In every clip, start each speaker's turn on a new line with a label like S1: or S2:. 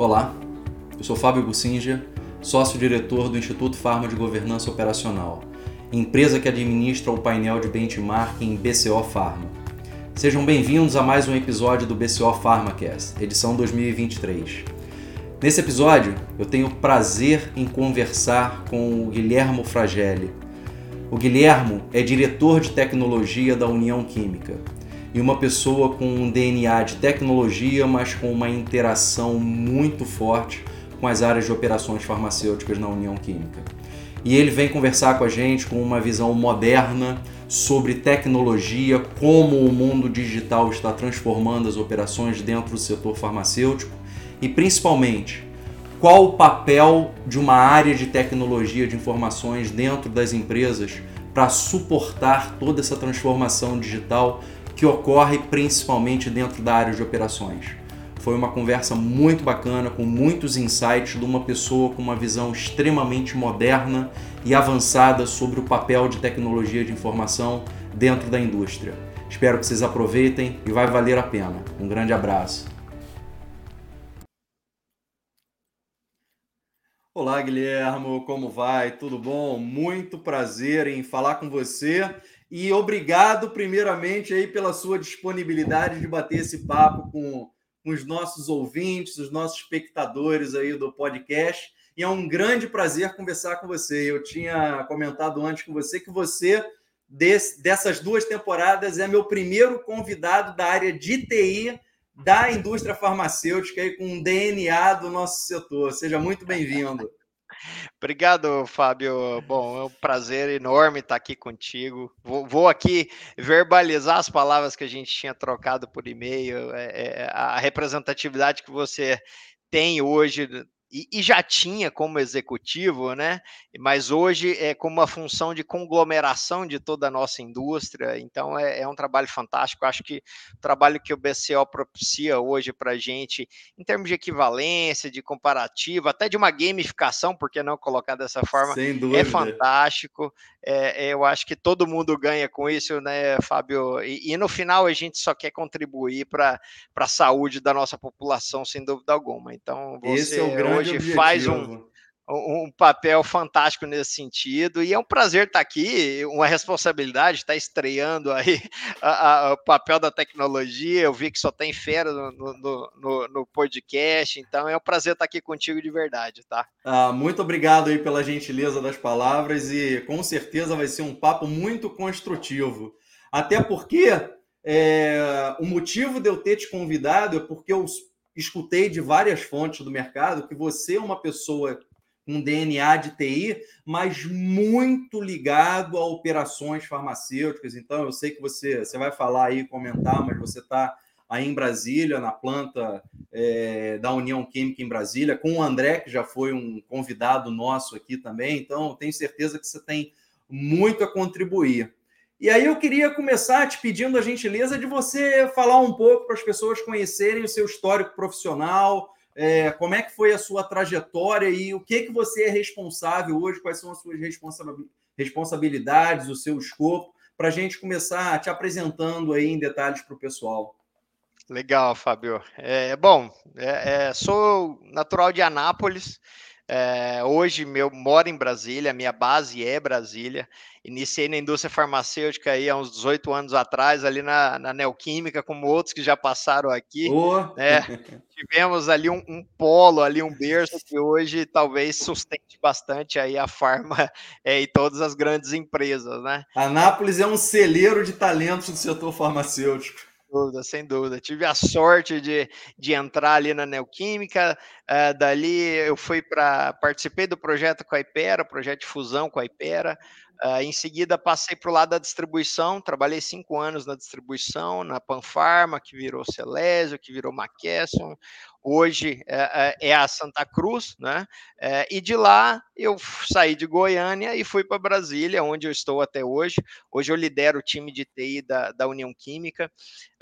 S1: Olá, eu sou Fábio Bussinger, sócio-diretor do Instituto Farma de Governança Operacional, empresa que administra o painel de benchmarking BCO Pharma. Sejam bem-vindos a mais um episódio do BCO PharmaCast, edição 2023. Nesse episódio, eu tenho prazer em conversar com o Guilhermo Fragelli. O Guilhermo é diretor de tecnologia da União Química e uma pessoa com um DNA de tecnologia, mas com uma interação muito forte com as áreas de operações farmacêuticas na União Química. E ele vem conversar com a gente com uma visão moderna sobre tecnologia, como o mundo digital está transformando as operações dentro do setor farmacêutico e principalmente qual o papel de uma área de tecnologia de informações dentro das empresas para suportar toda essa transformação digital que ocorre principalmente dentro da área de operações. Foi uma conversa muito bacana, com muitos insights de uma pessoa com uma visão extremamente moderna e avançada sobre o papel de tecnologia de informação dentro da indústria. Espero que vocês aproveitem e vai valer a pena. Um grande abraço. Olá, Guilhermo, como vai? Tudo bom? Muito prazer em falar com você e obrigado, primeiramente, aí pela sua disponibilidade de bater esse papo com, com os nossos ouvintes, os nossos espectadores aí do podcast. E é um grande prazer conversar com você. Eu tinha comentado antes com você que você, desse, dessas duas temporadas, é meu primeiro convidado da área de TI da indústria farmacêutica aí com um DNA do nosso setor. Seja muito bem-vindo.
S2: Obrigado, Fábio. Bom, é um prazer enorme estar aqui contigo. Vou, vou aqui verbalizar as palavras que a gente tinha trocado por e-mail, é, é, a representatividade que você tem hoje e, e, já tinha como executivo, né? Mas hoje é como uma função de conglomeração de toda a nossa indústria. Então é, é um trabalho fantástico. Acho que o trabalho que o BCO propicia hoje para a gente, em termos de equivalência, de comparativo, até de uma gamificação, por que não colocar dessa forma, é fantástico. É, eu acho que todo mundo ganha com isso, né, Fábio? E, e no final a gente só quer contribuir para a saúde da nossa população, sem dúvida alguma. Então,
S1: você Esse é o grande
S2: hoje faz um, um papel fantástico nesse sentido e é um prazer estar aqui, uma responsabilidade, estar estreando aí a, a, o papel da tecnologia. Eu vi que só tem fera no, no, no, no, podcast, então é um prazer estar aqui contigo de verdade, tá?
S1: Ah, muito obrigado aí pela gentileza das palavras e com certeza vai ser um papo muito construtivo. Até porque é, o motivo de eu ter te convidado é porque eu escutei de várias fontes do mercado que você é uma pessoa com DNA de TI, mas muito ligado a operações farmacêuticas. Então, eu sei que você, você vai falar aí, comentar, mas você está aí em Brasília, na planta é, da União Química em Brasília, com o André, que já foi um convidado nosso aqui também. Então, tenho certeza que você tem muito a contribuir. E aí eu queria começar te pedindo a gentileza de você falar um pouco para as pessoas conhecerem o seu histórico profissional, é, como é que foi a sua trajetória e o que que você é responsável hoje, quais são as suas responsabilidades, o seu escopo, para a gente começar te apresentando aí em detalhes para o pessoal.
S2: Legal, Fábio. É, bom, é, é, sou natural de Anápolis, é, hoje eu moro em Brasília, minha base é Brasília. Iniciei na indústria farmacêutica aí há uns 18 anos atrás, ali na, na Neoquímica, como outros que já passaram aqui. Oh. Tivemos ali um, um, polo, ali um berço que hoje talvez sustente bastante aí a farma é, e todas as grandes empresas, né?
S1: Anápolis é um celeiro de talentos do setor farmacêutico
S2: dúvida, sem dúvida. Tive a sorte de, de entrar ali na Neoquímica, uh, dali eu fui para. participei do projeto com a Ipera, projeto de fusão com a Ipera. Uh, em seguida, passei para o lado da distribuição, trabalhei cinco anos na distribuição, na Panfarma, que virou Celésio, que virou McKesson, hoje é, é, é, a Santa Cruz, né? É, e de lá eu saí de Goiânia e fui para Brasília, onde eu estou até hoje. Hoje eu lidero o time de TI da, da União Química.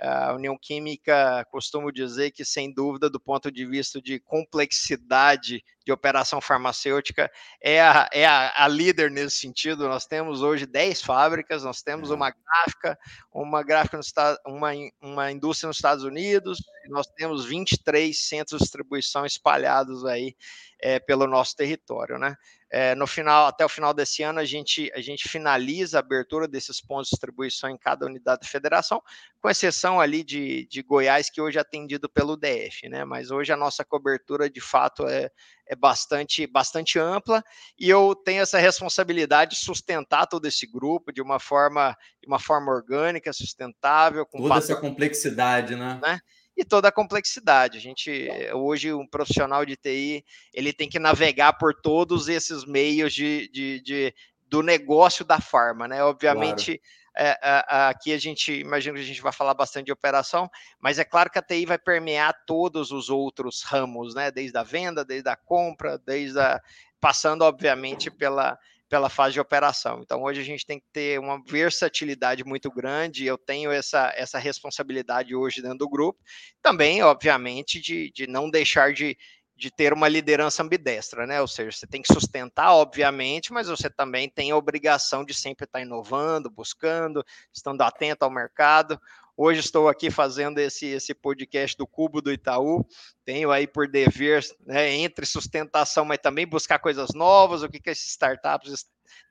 S2: A União Química, costumo dizer que, sem dúvida, do ponto de vista de complexidade de operação farmacêutica é a, é a, a líder nesse sentido. Nós temos hoje 10 fábricas, nós temos é. uma gráfica, uma gráfica no estado, uma, uma indústria nos Estados Unidos, nós temos 23 centros de distribuição espalhados aí é, pelo nosso território, né? É, no final, até o final desse ano, a gente, a gente finaliza a abertura desses pontos de distribuição em cada unidade da federação, com exceção ali de, de Goiás, que hoje é atendido pelo DF, né? Mas hoje a nossa cobertura de fato é, é bastante, bastante ampla e eu tenho essa responsabilidade de sustentar todo esse grupo de uma forma, de uma forma orgânica, sustentável.
S1: Com Toda essa complexidade, né? né?
S2: E toda a complexidade. A gente hoje um profissional de TI ele tem que navegar por todos esses meios de, de, de do negócio da farma, né? Obviamente claro. É, aqui a gente imagina que a gente vai falar bastante de operação, mas é claro que a TI vai permear todos os outros ramos, né? Desde a venda, desde a compra, desde a passando obviamente pela pela fase de operação. Então, hoje a gente tem que ter uma versatilidade muito grande. Eu tenho essa, essa responsabilidade hoje dentro do grupo. Também, obviamente, de, de não deixar de, de ter uma liderança ambidestra, né? Ou seja, você tem que sustentar, obviamente, mas você também tem a obrigação de sempre estar inovando, buscando, estando atento ao mercado. Hoje estou aqui fazendo esse, esse podcast do Cubo do Itaú. Tenho aí por dever, né, entre sustentação, mas também buscar coisas novas, o que, que esses startups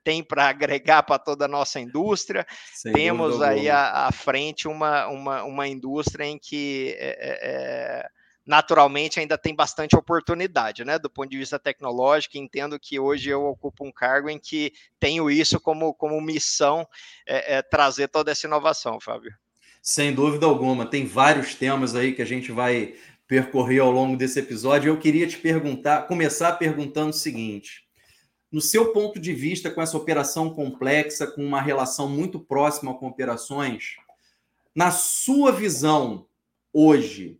S2: têm para agregar para toda a nossa indústria. Sem Temos aí à, à, frente uma, uma, uma indústria em que é, é, é, naturalmente ainda tem bastante oportunidade, né? Do ponto de vista tecnológico, entendo que hoje eu ocupo um cargo em que tenho isso como, como missão é, é, trazer toda essa inovação, Fábio.
S1: Sem dúvida alguma. Tem vários temas aí que a gente vai percorrer ao longo desse episódio. Eu queria te perguntar, começar perguntando o seguinte: no seu ponto de vista, com essa operação complexa, com uma relação muito próxima com operações, na sua visão hoje,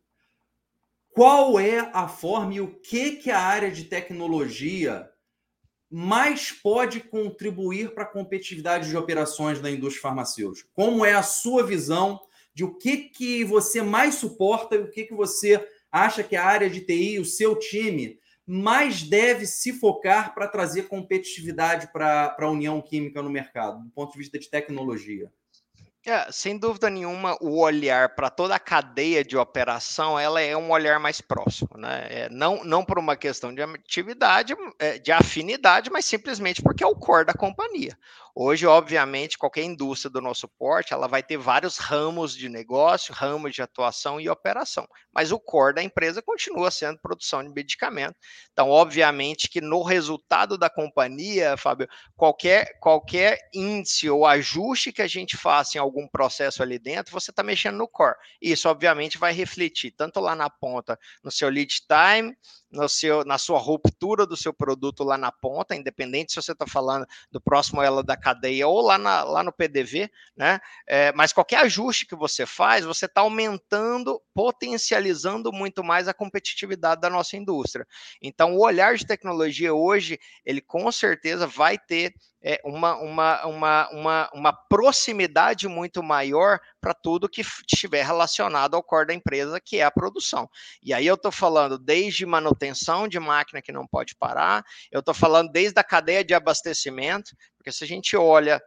S1: qual é a forma e o que que a área de tecnologia mais pode contribuir para a competitividade de operações da indústria farmacêutica? Como é a sua visão de o que, que você mais suporta e o que, que você acha que a área de TI, o seu time, mais deve se focar para trazer competitividade para a União Química no mercado, do ponto de vista de tecnologia?
S2: É, sem dúvida nenhuma, o olhar para toda a cadeia de operação, ela é um olhar mais próximo, né? É, não, não por uma questão de atividade, é, de afinidade, mas simplesmente porque é o core da companhia. Hoje, obviamente, qualquer indústria do nosso porte, ela vai ter vários ramos de negócio, ramos de atuação e operação, mas o core da empresa continua sendo produção de medicamento. Então, obviamente que no resultado da companhia, Fábio, qualquer, qualquer índice ou ajuste que a gente faça em algum processo ali dentro, você está mexendo no core. Isso, obviamente, vai refletir tanto lá na ponta, no seu lead time, no seu, na sua ruptura do seu produto lá na ponta, independente se você está falando do próximo ela da cadeia ou lá, na, lá no PDV, né? É, mas qualquer ajuste que você faz, você está aumentando, potencializando muito mais a competitividade da nossa indústria. Então, o olhar de tecnologia hoje, ele com certeza vai ter é, uma, uma, uma, uma, uma proximidade muito maior para tudo que estiver relacionado ao core da empresa, que é a produção. E aí eu estou falando desde manutenção de máquina que não pode parar, eu estou falando desde a cadeia de abastecimento, porque se a gente olha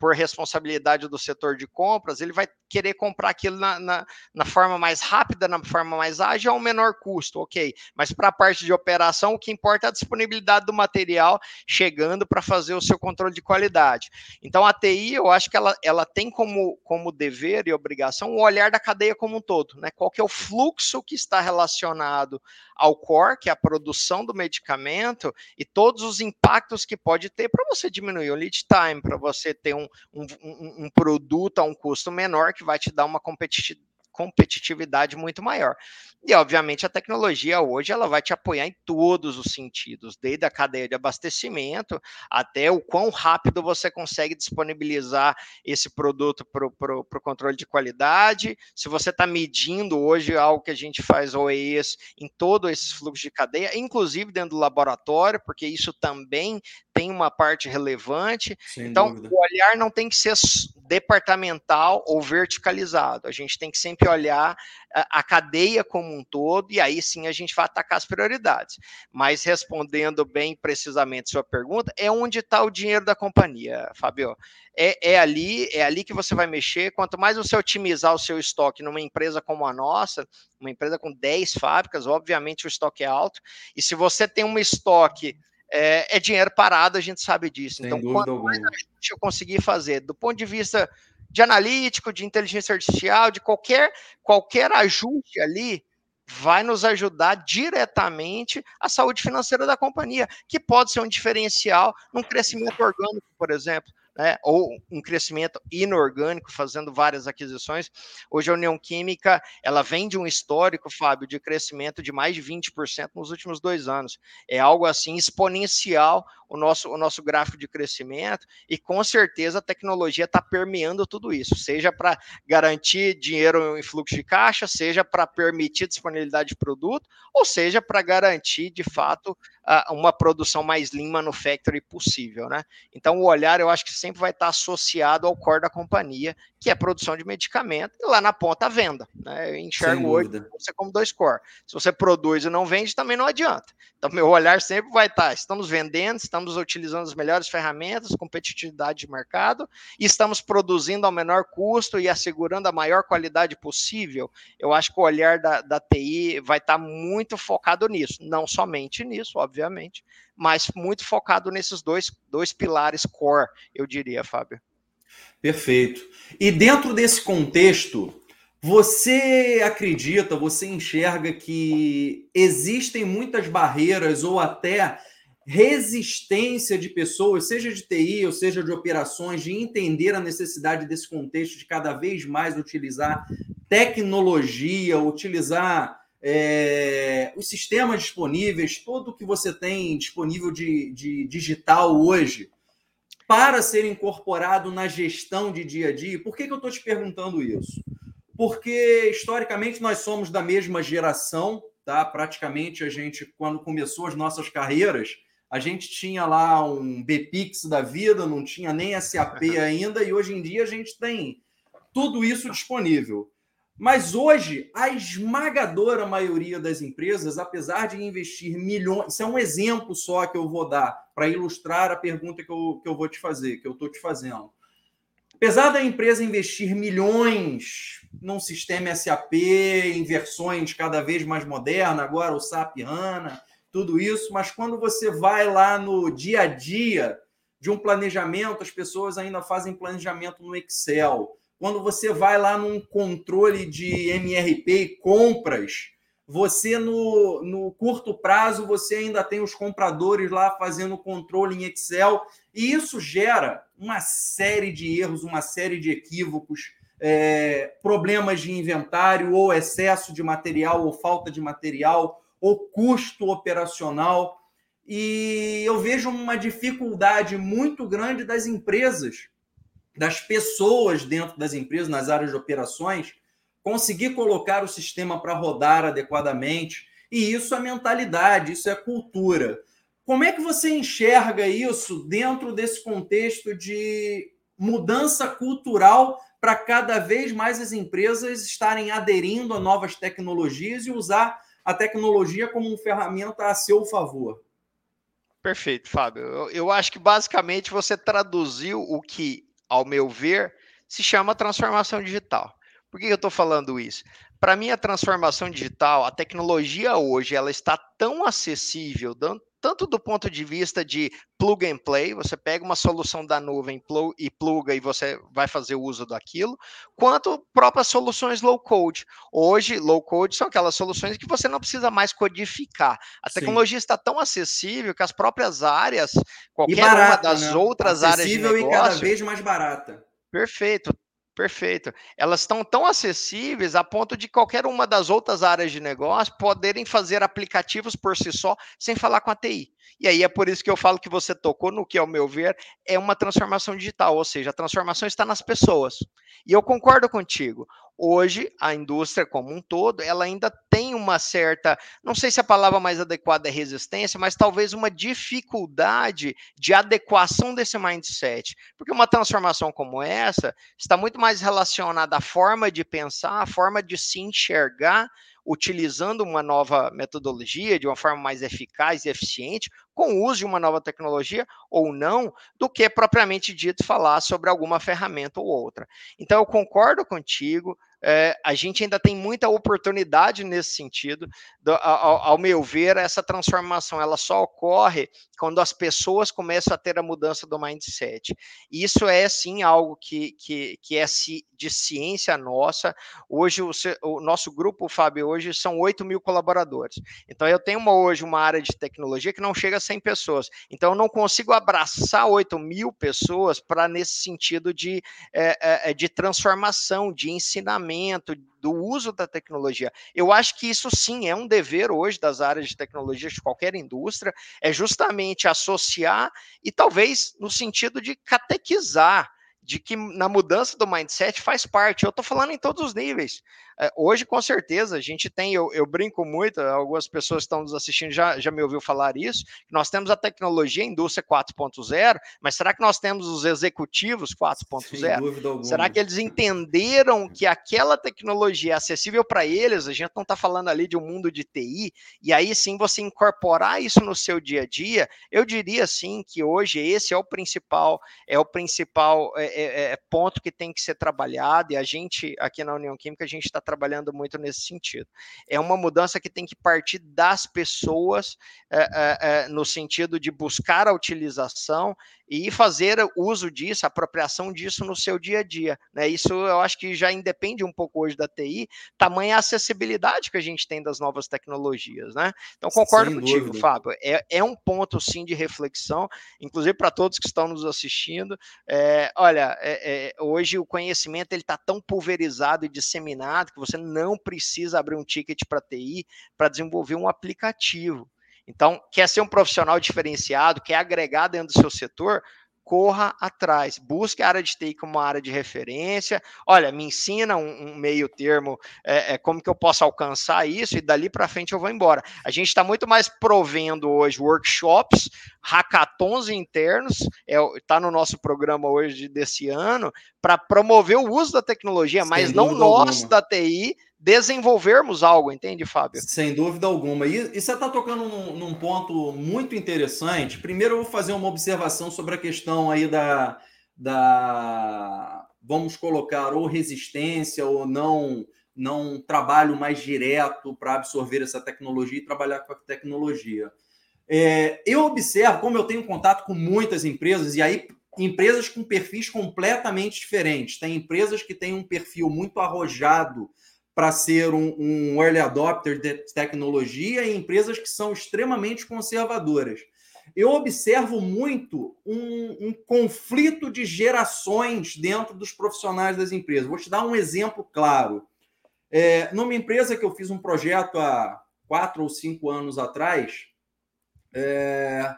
S2: por responsabilidade do setor de compras, ele vai querer comprar aquilo na, na, na, forma mais rápida, na forma mais ágil, ao menor custo, ok. Mas para a parte de operação, o que importa é a disponibilidade do material chegando para fazer o seu controle de qualidade. Então, a TI, eu acho que ela, ela tem como, como dever e obrigação o olhar da cadeia como um todo, né? Qual que é o fluxo que está relacionado ao core, que é a produção do medicamento, e todos os impactos que pode ter para você diminuir o lead time, para você ter um, um, um, produto a um custo menor que vai te dar uma competitividade muito maior. E, obviamente, a tecnologia hoje ela vai te apoiar em todos os sentidos, desde a cadeia de abastecimento até o quão rápido você consegue disponibilizar esse produto para o controle de qualidade. Se você está medindo hoje algo que a gente faz OES em todo esse fluxo de cadeia, inclusive dentro do laboratório, porque isso também tem uma parte relevante. Sem então, dúvida. o olhar não tem que ser departamental ou verticalizado. A gente tem que sempre olhar a, a cadeia como um todo e aí sim a gente vai atacar as prioridades. Mas respondendo bem precisamente sua pergunta, é onde está o dinheiro da companhia, Fabio. É, é, ali, é ali que você vai mexer. Quanto mais você otimizar o seu estoque numa empresa como a nossa, uma empresa com 10 fábricas, obviamente o estoque é alto. E se você tem um estoque é, é, dinheiro parado, a gente sabe disso. Sem então, quanto mais a gente eu conseguir fazer, do ponto de vista de analítico, de inteligência artificial, de qualquer, qualquer ajuste ali, vai nos ajudar diretamente a saúde financeira da companhia, que pode ser um diferencial num crescimento orgânico, por exemplo né, ou um crescimento inorgânico, fazendo várias aquisições. Hoje a União Química ela vem de um histórico, Fábio, de crescimento de mais de 20% nos últimos dois anos. É algo assim exponencial o nosso, o nosso gráfico de crescimento, e com certeza a tecnologia está permeando tudo isso, seja para garantir dinheiro em fluxo de caixa, seja para permitir disponibilidade de produto, ou seja para garantir de fato uma produção mais lean manufacturing possível, né? Então o olhar eu acho que sempre vai estar associado ao core da companhia, que é a produção de medicamento, e lá na ponta a venda. Né? Eu enxergo hoje você como dois core. Se você produz e não vende, também não adianta. Então meu olhar sempre vai estar, estamos vendendo, estamos utilizando as melhores ferramentas, competitividade de mercado, e estamos produzindo ao menor custo e assegurando a maior qualidade possível. Eu acho que o olhar da, da TI vai estar muito focado nisso, não somente nisso, obviamente, mas muito focado nesses dois, dois pilares core, eu diria, Fábio.
S1: Perfeito. E dentro desse contexto, você acredita, você enxerga que existem muitas barreiras ou até resistência de pessoas, seja de TI ou seja de operações, de entender a necessidade desse contexto de cada vez mais utilizar tecnologia, utilizar é, os sistemas disponíveis, tudo que você tem disponível de, de digital hoje, para ser incorporado na gestão de dia a dia. Por que, que eu estou te perguntando isso? Porque, historicamente, nós somos da mesma geração, tá? Praticamente, a gente, quando começou as nossas carreiras, a gente tinha lá um BPix da vida, não tinha nem SAP ainda, e hoje em dia a gente tem tudo isso disponível. Mas hoje, a esmagadora maioria das empresas, apesar de investir milhões, isso é um exemplo só que eu vou dar para ilustrar a pergunta que eu, que eu vou te fazer, que eu estou te fazendo. Apesar da empresa investir milhões num sistema SAP, em versões cada vez mais modernas, agora o SAP HANA, tudo isso, mas quando você vai lá no dia a dia de um planejamento, as pessoas ainda fazem planejamento no Excel. Quando você vai lá num controle de MRP e compras, você no, no curto prazo você ainda tem os compradores lá fazendo controle em Excel e isso gera uma série de erros, uma série de equívocos, é, problemas de inventário ou excesso de material ou falta de material ou custo operacional e eu vejo uma dificuldade muito grande das empresas das pessoas dentro das empresas, nas áreas de operações, conseguir colocar o sistema para rodar adequadamente. E isso é mentalidade, isso é cultura. Como é que você enxerga isso dentro desse contexto de mudança cultural para cada vez mais as empresas estarem aderindo a novas tecnologias e usar a tecnologia como uma ferramenta a seu favor?
S2: Perfeito, Fábio. Eu, eu acho que basicamente você traduziu o que ao meu ver, se chama transformação digital. Por que eu estou falando isso? Para mim, a transformação digital, a tecnologia hoje, ela está tão acessível, tanto do ponto de vista de plug and play, você pega uma solução da nuvem e pluga e você vai fazer uso daquilo, quanto próprias soluções low code. Hoje, low code são aquelas soluções que você não precisa mais codificar. A tecnologia Sim. está tão acessível que as próprias áreas, qualquer uma das né? outras acessível áreas de negócio...
S1: e cada vez mais barata.
S2: Perfeito. Perfeito. Elas estão tão acessíveis a ponto de qualquer uma das outras áreas de negócio poderem fazer aplicativos por si só, sem falar com a TI. E aí é por isso que eu falo que você tocou no que, ao meu ver, é uma transformação digital, ou seja, a transformação está nas pessoas. E eu concordo contigo. Hoje a indústria como um todo, ela ainda tem uma certa, não sei se a palavra mais adequada é resistência, mas talvez uma dificuldade de adequação desse mindset. Porque uma transformação como essa está muito mais relacionada à forma de pensar, à forma de se enxergar utilizando uma nova metodologia de uma forma mais eficaz e eficiente, com o uso de uma nova tecnologia ou não, do que propriamente dito falar sobre alguma ferramenta ou outra. Então, eu concordo contigo, é, a gente ainda tem muita oportunidade nesse sentido. Do, ao, ao, meu ver, essa transformação ela só ocorre quando as pessoas começam a ter a mudança do mindset. Isso é sim algo que, que, que é de ciência nossa. Hoje, o, o nosso grupo, Fábio, hoje são 8 mil colaboradores. Então, eu tenho uma, hoje uma área de tecnologia que não chega a 100 pessoas. Então, eu não consigo abraçar 8 mil pessoas para nesse sentido de, é, é, de transformação, de ensinamento do uso da tecnologia. Eu acho que isso sim é um dever hoje das áreas de tecnologia de qualquer indústria, é justamente associar e talvez no sentido de catequizar de que na mudança do mindset faz parte. Eu estou falando em todos os níveis. É, hoje, com certeza, a gente tem, eu, eu, brinco muito, algumas pessoas que estão nos assistindo já, já me ouviu falar isso, nós temos a tecnologia a indústria 4.0, mas será que nós temos os executivos 4.0? Será que eles entenderam que aquela tecnologia é acessível para eles? A gente não está falando ali de um mundo de TI, e aí sim você incorporar isso no seu dia a dia, eu diria sim que hoje esse é o principal, é o principal é, é, é ponto que tem que ser trabalhado, e a gente aqui na União Química, a gente está trabalhando muito nesse sentido. É uma mudança que tem que partir das pessoas, é, é, no sentido de buscar a utilização e fazer uso disso, apropriação disso no seu dia a dia. Né? Isso eu acho que já independe um pouco hoje da TI, tamanha acessibilidade que a gente tem das novas tecnologias. Né? Então, concordo Sem contigo, dúvida. Fábio. É, é um ponto, sim, de reflexão, inclusive para todos que estão nos assistindo. É, olha, é, é hoje o conhecimento ele está tão pulverizado e disseminado que você não precisa abrir um ticket para TI para desenvolver um aplicativo. Então, quer ser um profissional diferenciado, quer agregar dentro do seu setor, corra atrás, busque a área de TI como uma área de referência. Olha, me ensina um, um meio termo, é, é, como que eu posso alcançar isso e dali para frente eu vou embora. A gente está muito mais provendo hoje workshops, hackathons internos, está é, tá no nosso programa hoje desse ano, para promover o uso da tecnologia, Sem mas não nós alguma. da TI desenvolvermos algo, entende, Fábio?
S1: Sem dúvida alguma. E, e você está tocando num, num, ponto muito interessante. Primeiro, eu vou fazer uma observação sobre a questão aí da, da vamos colocar, ou resistência ou não, não trabalho mais direto para absorver essa tecnologia e trabalhar com a tecnologia. É, eu observo, como eu tenho contato com muitas empresas, e aí empresas com perfis completamente diferentes. Tem empresas que têm um perfil muito arrojado para ser um, um early adopter de tecnologia e empresas que são extremamente conservadoras. Eu observo muito um, um conflito de gerações dentro dos profissionais das empresas. Vou te dar um exemplo claro. É, numa empresa que eu fiz um projeto há quatro ou cinco anos atrás, é,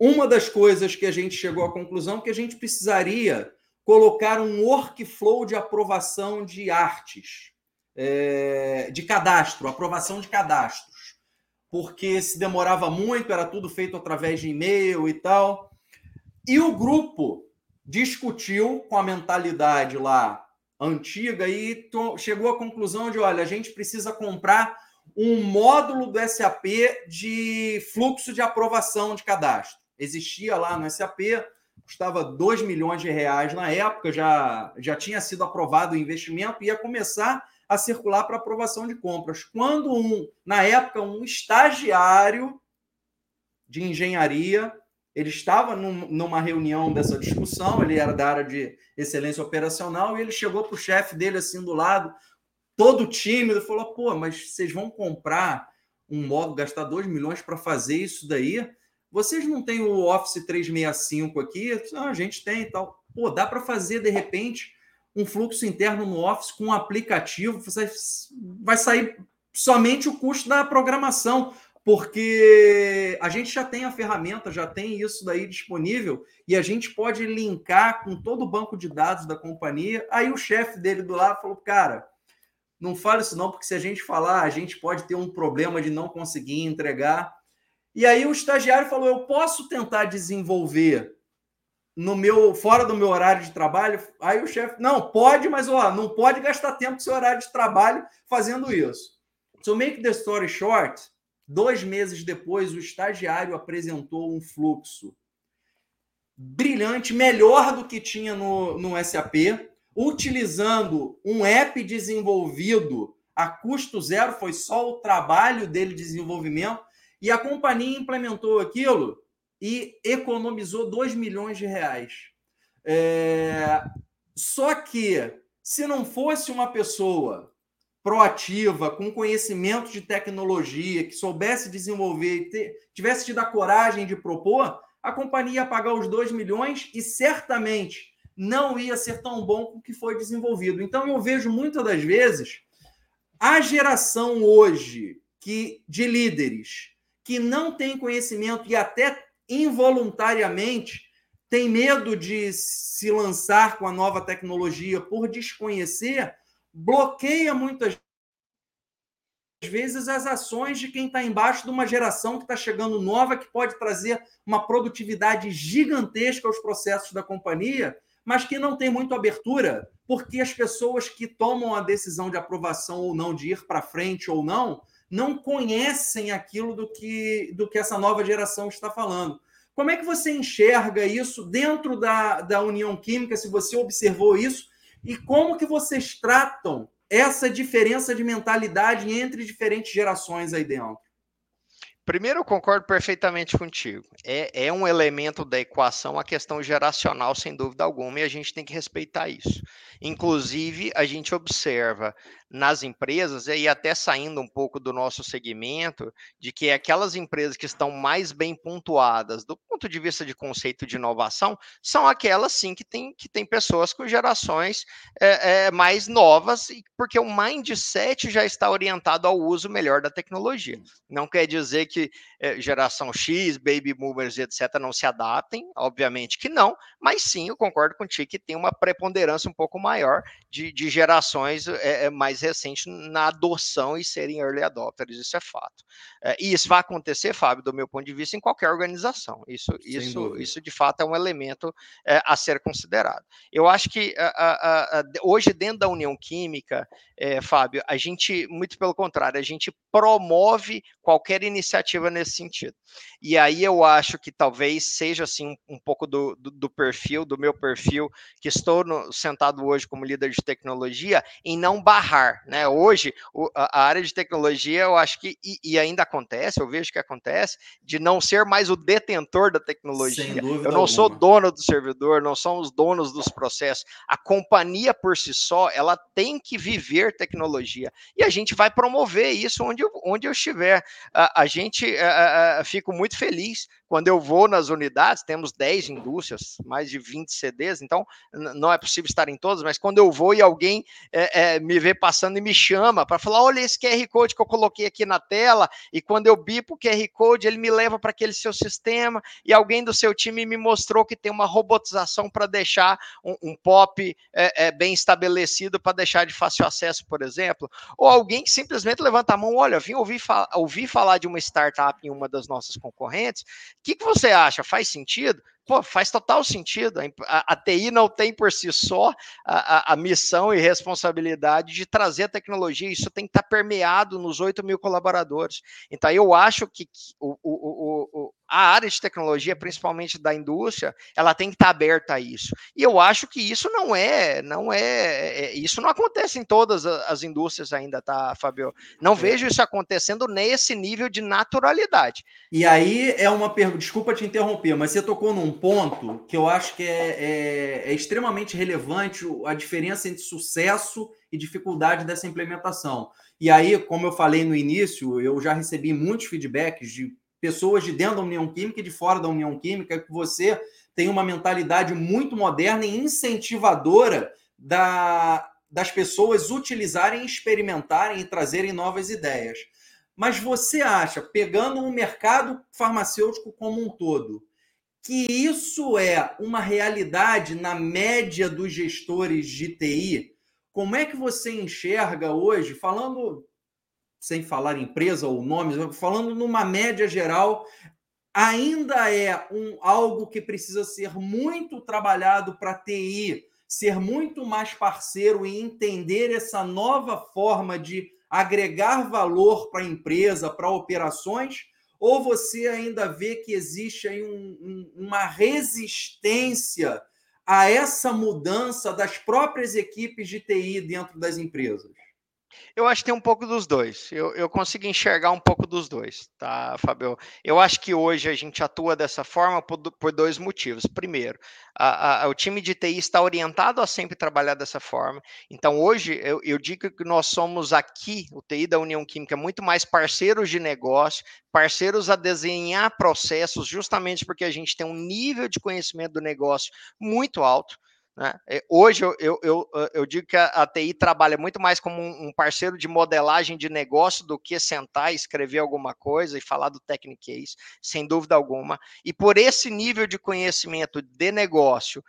S1: uma das coisas que a gente chegou à conclusão é que a gente precisaria colocar um workflow de aprovação de artes é, de cadastro, aprovação de cadastros, porque se demorava muito, era tudo feito através de e-mail e tal. E o grupo discutiu com a mentalidade lá antiga e chegou à conclusão de: olha, a gente precisa comprar um módulo do SAP de fluxo de aprovação de cadastro. Existia lá no SAP, custava 2 milhões de reais na época, já, já tinha sido aprovado o investimento, ia começar a circular para aprovação de compras. Quando um, na época, um estagiário de engenharia, ele estava num, numa reunião dessa discussão, ele era da área de excelência operacional, e ele chegou para o chefe dele assim do lado, todo tímido, falou: pô, mas vocês vão comprar um módulo, gastar 2 milhões para fazer isso daí? Vocês não têm o Office 365 aqui? Não, a gente tem e tal. Pô, dá para fazer de repente um fluxo interno no Office com um aplicativo, você vai sair somente o custo da programação, porque a gente já tem a ferramenta, já tem isso daí disponível e a gente pode linkar com todo o banco de dados da companhia. Aí o chefe dele do lado falou: Cara, não fale isso não, porque se a gente falar, a gente pode ter um problema de não conseguir entregar. E aí o estagiário falou: eu posso tentar desenvolver no meu fora do meu horário de trabalho. Aí o chefe, não, pode, mas ó, não pode gastar tempo seu horário de trabalho fazendo isso. So make the story short, dois meses depois o estagiário apresentou um fluxo brilhante, melhor do que tinha no, no SAP, utilizando um app desenvolvido a custo zero, foi só o trabalho dele de desenvolvimento, e a companhia implementou aquilo e economizou 2 milhões de reais. É... Só que, se não fosse uma pessoa proativa, com conhecimento de tecnologia, que soubesse desenvolver e tivesse tido a coragem de propor, a companhia ia pagar os 2 milhões e certamente não ia ser tão bom com o que foi desenvolvido. Então, eu vejo muitas das vezes a geração hoje que de líderes que não tem conhecimento e até involuntariamente tem medo de se lançar com a nova tecnologia por desconhecer, bloqueia muitas vezes as ações de quem está embaixo de uma geração que está chegando nova, que pode trazer uma produtividade gigantesca aos processos da companhia, mas que não tem muito abertura, porque as pessoas que tomam a decisão de aprovação ou não, de ir para frente ou não, não conhecem aquilo do que, do que essa nova geração está falando. Como é que você enxerga isso dentro da, da União Química, se você observou isso, e como que vocês tratam essa diferença de mentalidade entre diferentes gerações aí dentro?
S2: Primeiro, eu concordo perfeitamente contigo. É, é um elemento da equação a questão geracional, sem dúvida alguma, e a gente tem que respeitar isso. Inclusive, a gente observa nas empresas, e até saindo um pouco do nosso segmento, de que aquelas empresas que estão mais bem pontuadas do ponto de vista de conceito de inovação são aquelas sim que tem, que tem pessoas com gerações é, é, mais novas, porque o mindset já está orientado ao uso melhor da tecnologia. Não quer dizer que é, geração X, baby boomers, etc., não se adaptem, obviamente que não, mas sim, eu concordo contigo que tem uma preponderância um pouco maior de, de gerações mais mais recente na adoção e serem early adopters, isso é fato. É, e isso vai acontecer, Fábio, do meu ponto de vista, em qualquer organização. Isso, isso, isso de fato é um elemento é, a ser considerado. Eu acho que a, a, a, hoje, dentro da União Química, é, Fábio, a gente, muito pelo contrário, a gente promove qualquer iniciativa nesse sentido. E aí eu acho que talvez seja assim um, um pouco do, do, do, perfil, do meu perfil, que estou no, sentado hoje como líder de tecnologia, em não barrar. Né? Hoje, o, a, área de tecnologia, eu acho que, e, e, ainda acontece, eu vejo que acontece, de não ser mais o detentor da tecnologia. Eu não alguma. sou dono do servidor, não somos donos dos processos. A companhia por si só, ela tem que viver tecnologia. E a gente vai promover isso onde, onde eu estiver. A, a gente a, a, fico muito feliz quando eu vou nas unidades, temos 10 indústrias, mais de 20 CDs, então não é possível estar em todas, mas quando eu vou e alguém é, é, me vê passando e me chama para falar: olha esse QR Code que eu coloquei aqui na tela, e quando eu bipo o QR Code, ele me leva para aquele seu sistema, e alguém do seu time me mostrou que tem uma robotização para deixar um, um POP é, bem estabelecido para deixar de fácil acesso, por exemplo, ou alguém que simplesmente levanta a mão: olha, vim ouvir, ouvir falar de uma startup em uma das nossas concorrentes que, que você acha? Faz sentido? Pô, faz total sentido. A, a TI não tem por si só a, a, a, missão e responsabilidade de trazer a tecnologia. Isso tem que estar permeado nos 8 mil colaboradores. Então, eu acho que o, o, o, a área de tecnologia, principalmente da indústria, ela tem que estar aberta a isso. E eu acho que isso não é, não é, é isso não acontece em todas as indústrias ainda, tá, Fabio? Não é. vejo isso acontecendo nesse nível de naturalidade.
S1: E aí é uma pergunta, desculpa te interromper, mas você tocou num ponto que eu acho que é, é, é extremamente relevante a diferença entre sucesso e dificuldade dessa implementação. E aí, como eu falei no início, eu já recebi muitos feedbacks de pessoas de dentro da União Química e de fora da União Química, que você tem uma mentalidade muito moderna e incentivadora da, das pessoas utilizarem, experimentarem e trazerem novas ideias. Mas você acha, pegando o mercado farmacêutico como um todo, que isso é uma realidade na média dos gestores de TI? como é que você enxerga hoje, falando sem falar empresa ou nomes, falando numa média geral, ainda é um algo que precisa ser muito trabalhado para TI ser muito mais parceiro e entender essa nova forma de agregar valor para a empresa, para operações, ou você ainda vê que existe aí um, um, uma resistência a essa mudança das próprias equipes de TI dentro das empresas?
S2: Eu acho que tem um pouco dos dois. Eu, eu consigo enxergar um pouco dos dois, tá, Fabio? Eu acho que hoje a gente atua dessa forma por, por dois motivos. Primeiro, a, a, o time de TI está orientado a sempre trabalhar dessa forma. Então, hoje, eu, eu digo que nós somos aqui, o TI da União Química, muito mais parceiros de negócio, parceiros a desenhar processos, justamente porque a gente tem um nível de conhecimento do negócio muito alto. Né? É, hoje eu, eu, eu, eu, digo que a, TI trabalha muito mais como um parceiro de modelagem de negócio do que sentar e escrever alguma coisa e falar do technique case, sem dúvida alguma. E por esse nível de conhecimento de negócio,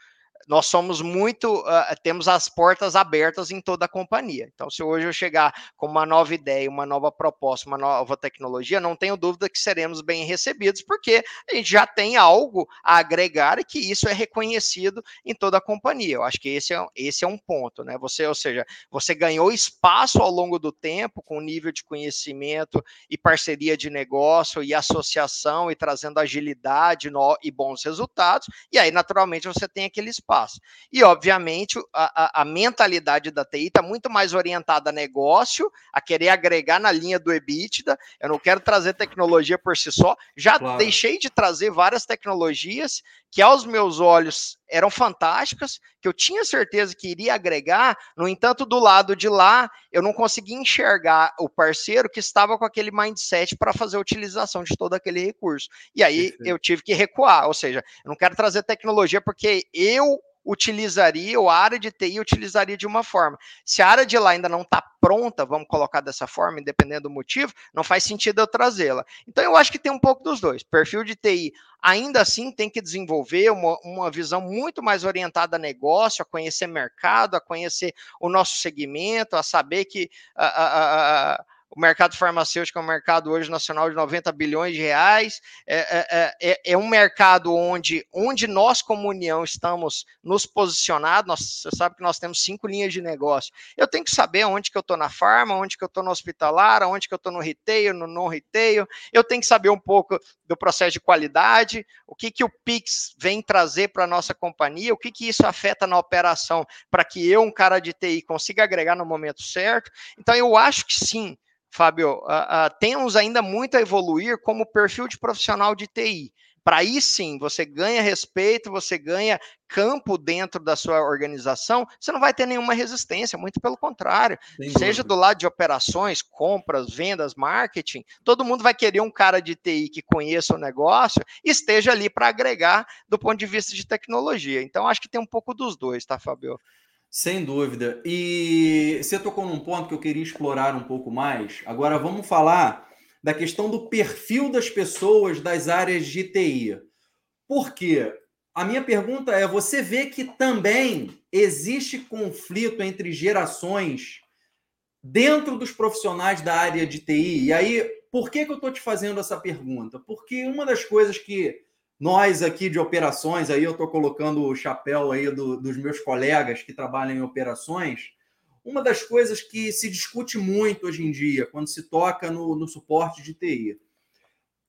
S2: nós somos muito, uh, temos as portas abertas em toda a companhia. Então, se hoje eu chegar com uma nova ideia, uma nova proposta, uma nova tecnologia, não tenho dúvida que seremos bem recebidos, porque a gente já tem algo a agregar e que isso é reconhecido em toda a companhia. Eu acho que esse é, esse é um ponto, né? Você, ou seja, você ganhou espaço ao longo do tempo com nível de conhecimento e parceria de negócio e associação e trazendo agilidade no, e bons resultados, e aí, naturalmente, você tem aquele espaço espaço. E, obviamente, a, a, a mentalidade da TI está muito mais orientada a negócio, a querer agregar na linha do EBITDA. Eu não quero trazer tecnologia por si só. Já claro. deixei de trazer várias tecnologias que, aos meus olhos, eram fantásticas, que eu tinha certeza que iria agregar. No entanto, do lado de lá, eu não conseguia enxergar o parceiro que estava com aquele mindset para fazer a utilização de todo aquele recurso. E aí Perfeito. eu tive que recuar, ou seja, eu não quero trazer tecnologia porque eu utilizaria, ou a área de TI utilizaria de uma forma. Se a área de lá ainda não está pronta, vamos colocar dessa forma, independente do motivo, não faz sentido eu trazê-la. Então, eu acho que tem um pouco dos dois. Perfil de TI ainda assim tem que desenvolver uma, uma visão muito mais orientada a negócio, a conhecer mercado, a conhecer o nosso segmento, a saber que. A, a, a, o mercado farmacêutico é um mercado hoje nacional de 90 bilhões de reais. É, é, é, é, um mercado onde, onde nós, como União, estamos nos posicionados. Nós, você sabe que nós temos cinco linhas de negócio. Eu tenho que saber onde que eu estou na farma, onde que eu estou no hospitalar, onde que eu estou no retail, no não retail. Eu tenho que saber um pouco do processo de qualidade, o que, que o Pix vem trazer para a nossa companhia, o que, que isso afeta na operação para que eu, um cara de TI, consiga agregar no momento certo. Então, eu acho que sim Fábio, uh, uh, temos ainda muito a evoluir como perfil de profissional de TI. Para aí sim, você ganha respeito, você ganha campo dentro da sua organização, você não vai ter nenhuma resistência, muito pelo contrário. Sem seja dúvida. do lado de operações, compras, vendas, marketing, todo mundo vai querer um cara de TI que conheça o negócio e esteja ali para agregar do ponto de vista de tecnologia. Então, acho que tem um pouco dos dois, tá, Fábio?
S1: Sem dúvida. E você tocou num ponto que eu queria explorar um pouco mais. Agora vamos falar da questão do perfil das pessoas das áreas de TI. Por quê? A minha pergunta é: você vê que também existe conflito entre gerações dentro dos profissionais da área de TI? E aí, por que, que eu estou te fazendo essa pergunta? Porque uma das coisas que nós aqui de operações, aí eu estou colocando o chapéu aí do, dos meus colegas que trabalham em operações. Uma das coisas que se discute muito hoje em dia, quando se toca no, no suporte de TI.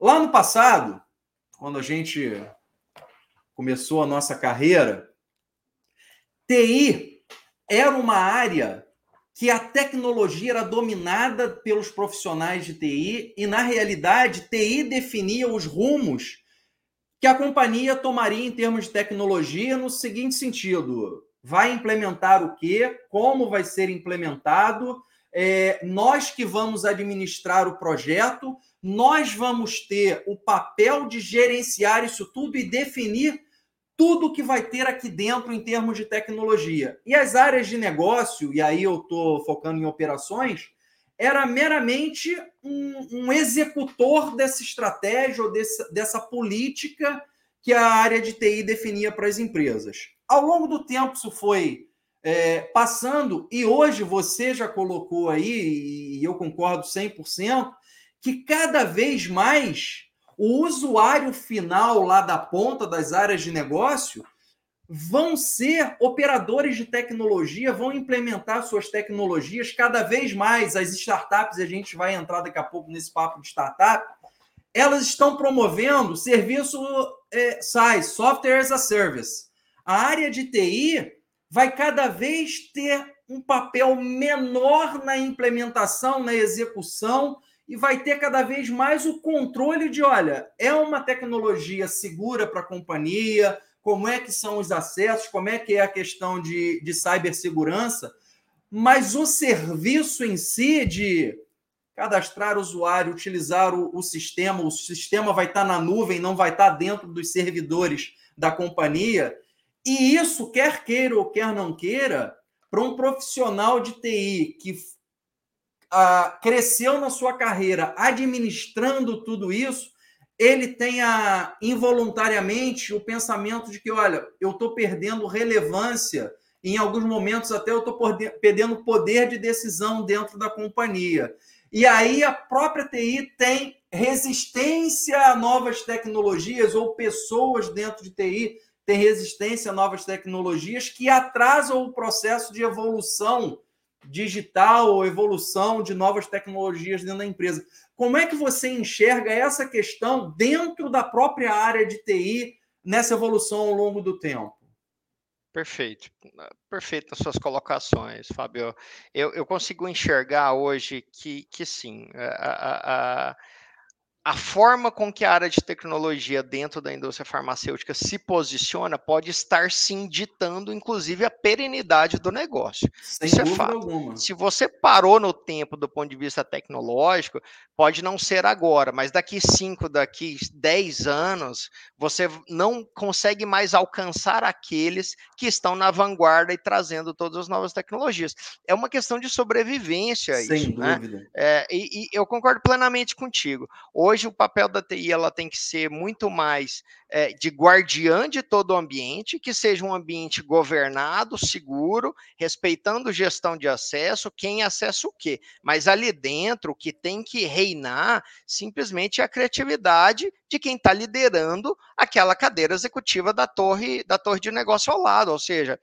S1: Lá no passado, quando a gente começou a nossa carreira, TI era uma área que a tecnologia era dominada pelos profissionais de TI e, na realidade, TI definia os rumos que a companhia tomaria em termos de tecnologia no seguinte sentido: vai implementar o quê? Como vai ser implementado? É, nós que vamos administrar o projeto, nós vamos ter o papel de gerenciar isso tudo e definir tudo que vai ter aqui dentro em termos de tecnologia. E as áreas de negócio, e aí eu estou focando em operações, era meramente um, um executor dessa estratégia ou desse, dessa política que a área de TI definia para as empresas. Ao longo do tempo, isso foi é, passando, e hoje você já colocou aí, e eu concordo 100%, que cada vez mais o usuário final lá da ponta das áreas de negócio vão ser operadores de tecnologia, vão implementar suas tecnologias cada vez mais. As startups, a gente vai entrar daqui a pouco nesse papo de startup, elas estão promovendo serviço é, SaaS, Software as a Service. A área de TI vai cada vez ter um papel menor na implementação, na execução, e vai ter cada vez mais o controle de, olha, é uma tecnologia segura para a companhia, como é que são os acessos, como é que é a questão de, de cibersegurança, mas o serviço em si de cadastrar o usuário, utilizar o, o sistema, o sistema vai estar na nuvem, não vai estar dentro dos servidores da companhia, e isso, quer queira ou quer não queira, para um profissional de TI que ah, cresceu na sua carreira administrando tudo isso, ele tenha involuntariamente o pensamento de que, olha, eu estou perdendo relevância, em alguns momentos até eu estou perdendo poder de decisão dentro da companhia. E aí a própria TI tem resistência a novas tecnologias ou pessoas dentro de TI têm resistência a novas tecnologias que atrasam o processo de evolução digital ou evolução de novas tecnologias dentro da empresa. Como é que você enxerga essa questão dentro da própria área de TI nessa evolução ao longo do tempo?
S2: Perfeito, perfeito nas suas colocações, Fábio. Eu, eu consigo enxergar hoje que, que sim, a, a, a a forma com que a área de tecnologia dentro da indústria farmacêutica se posiciona pode estar sim ditando, inclusive, a perenidade do negócio. Sem Isso é fato. Alguma. Se você parou no tempo do ponto de vista tecnológico, pode não ser agora, mas daqui 5, daqui 10 anos, você não consegue mais alcançar aqueles que estão na vanguarda e trazendo todas as novas tecnologias. É uma questão de sobrevivência Sem isso, né? dúvida. Né? É, e, e eu concordo plenamente contigo. Hoje, hoje o papel da TI ela tem que ser muito mais é, de guardiã de todo o ambiente, que seja um ambiente governado, seguro, respeitando gestão de acesso, quem acessa o quê. Mas ali dentro, o que tem que reinar simplesmente é a criatividade de quem está liderando aquela cadeira executiva da torre, da torre de negócio ao lado. Ou seja,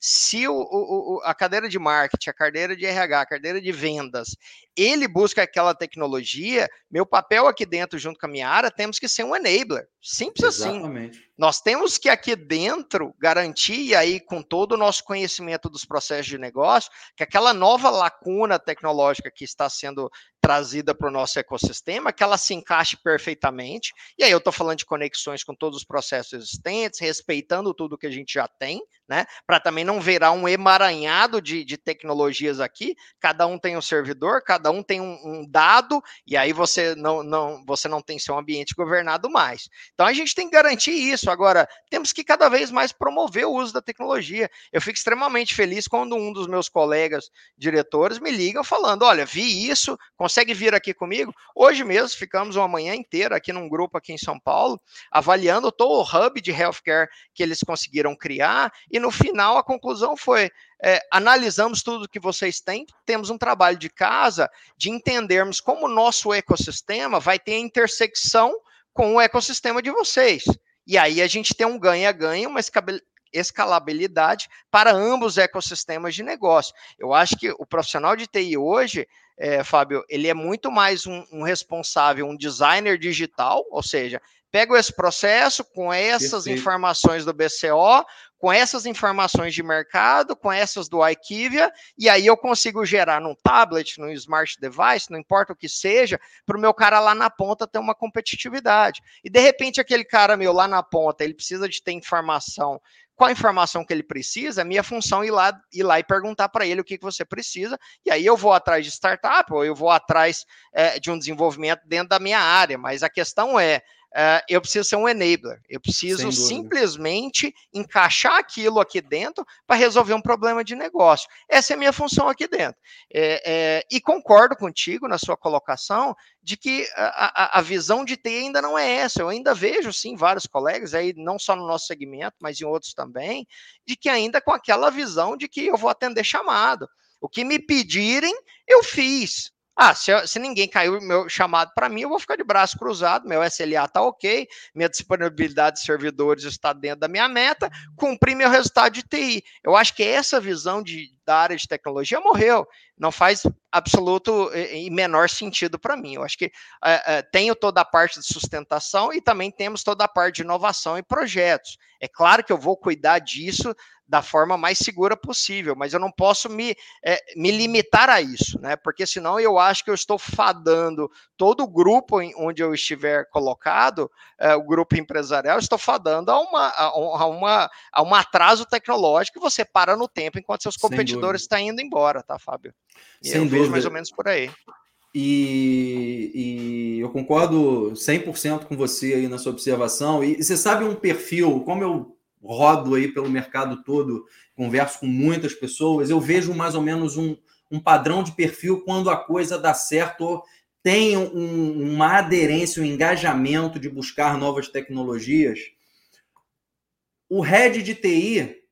S2: se o, o, a cadeira de marketing, a cadeira de RH, a cadeira de vendas, ele busca aquela tecnologia, meu papel aqui dentro, junto com a minha área, temos que ser um enabler. Simples assim. Exatamente. assim. Nós temos que aqui dentro garantir, aí com todo o nosso conhecimento dos processos de negócio, que aquela nova lacuna tecnológica que está sendo trazida para o nosso ecossistema, que ela se encaixe perfeitamente. E aí eu estou falando de conexões com todos os processos existentes, respeitando tudo que a gente já tem, né? Para também não virar um emaranhado de, de tecnologias aqui. Cada um tem um servidor, cada um tem um, um, dado, e aí você não, não, você não tem seu ambiente governado mais. Então a gente tem que garantir isso. Agora, temos que cada vez mais promover o uso da tecnologia. Eu fico extremamente feliz quando um dos meus colegas diretores me liga falando: olha, vi isso, consegue vir aqui comigo? Hoje mesmo ficamos uma manhã inteira aqui num grupo aqui em São Paulo, avaliando todo o hub de healthcare que eles conseguiram criar, e no final a conclusão foi: é, analisamos tudo que vocês têm, temos um trabalho de casa de entendermos como o nosso ecossistema vai ter a intersecção com o ecossistema de vocês. E aí a gente tem um ganha-ganha, uma escalabilidade para ambos os ecossistemas de negócio. Eu acho que o profissional de TI hoje, é, Fábio, ele é muito mais um, um, responsável, um designer digital, ou seja, pego esse processo com essas Perfeito. informações do BCO, com essas informações de mercado, com essas do IQVIA, e aí eu consigo gerar num tablet, num smart device, não importa o que seja, para o meu cara lá na ponta ter uma competitividade. E de repente aquele cara meu lá na ponta, ele precisa de ter informação qual a informação que ele precisa, minha função é ir lá, ir lá e perguntar para ele o que, que você precisa, e aí eu vou atrás de startup, ou eu vou atrás é, de um desenvolvimento dentro da minha área, mas a questão é, uh, eu preciso ser um enabler. Eu preciso simplesmente encaixar aquilo aqui dentro para resolver um problema de negócio. Essa é a minha função aqui dentro. É, é, e concordo contigo na sua colocação de que a, a, a, visão de TI ainda não é essa. Eu ainda vejo, sim, vários colegas aí, não só no nosso segmento, mas em outros também, de que ainda com aquela visão de que eu vou atender chamado. O que me pedirem, eu fiz. Ah, se, se ninguém caiu meu chamado para mim, eu vou ficar de braço cruzado, meu SLA está ok, minha disponibilidade de servidores está dentro da minha meta, cumpri meu resultado de TI. Eu acho que essa visão de, da área de tecnologia morreu. Não faz absoluto e menor sentido para mim. Eu acho que é, é, tenho toda a parte de sustentação e também temos toda a parte de inovação e projetos. É claro que eu vou cuidar disso da forma mais segura possível, mas eu não posso me, é, me limitar a isso, né? Porque senão eu acho que eu estou fadando todo o grupo em, onde eu estiver colocado, é, o grupo empresarial, estou fadando a, uma, a, uma, a um atraso tecnológico que você para no tempo enquanto seus competidores estão indo embora, tá, Fábio? E Sem eu dúvida. vejo mais ou menos por aí.
S1: E, e, eu concordo 100% com você aí na sua observação. E, e você sabe um perfil, como eu rodo aí pelo mercado todo, converso com muitas pessoas, eu vejo mais ou menos um, um padrão de perfil quando a coisa dá certo, tem um, uma aderência, um engajamento de buscar novas tecnologias. O head de TI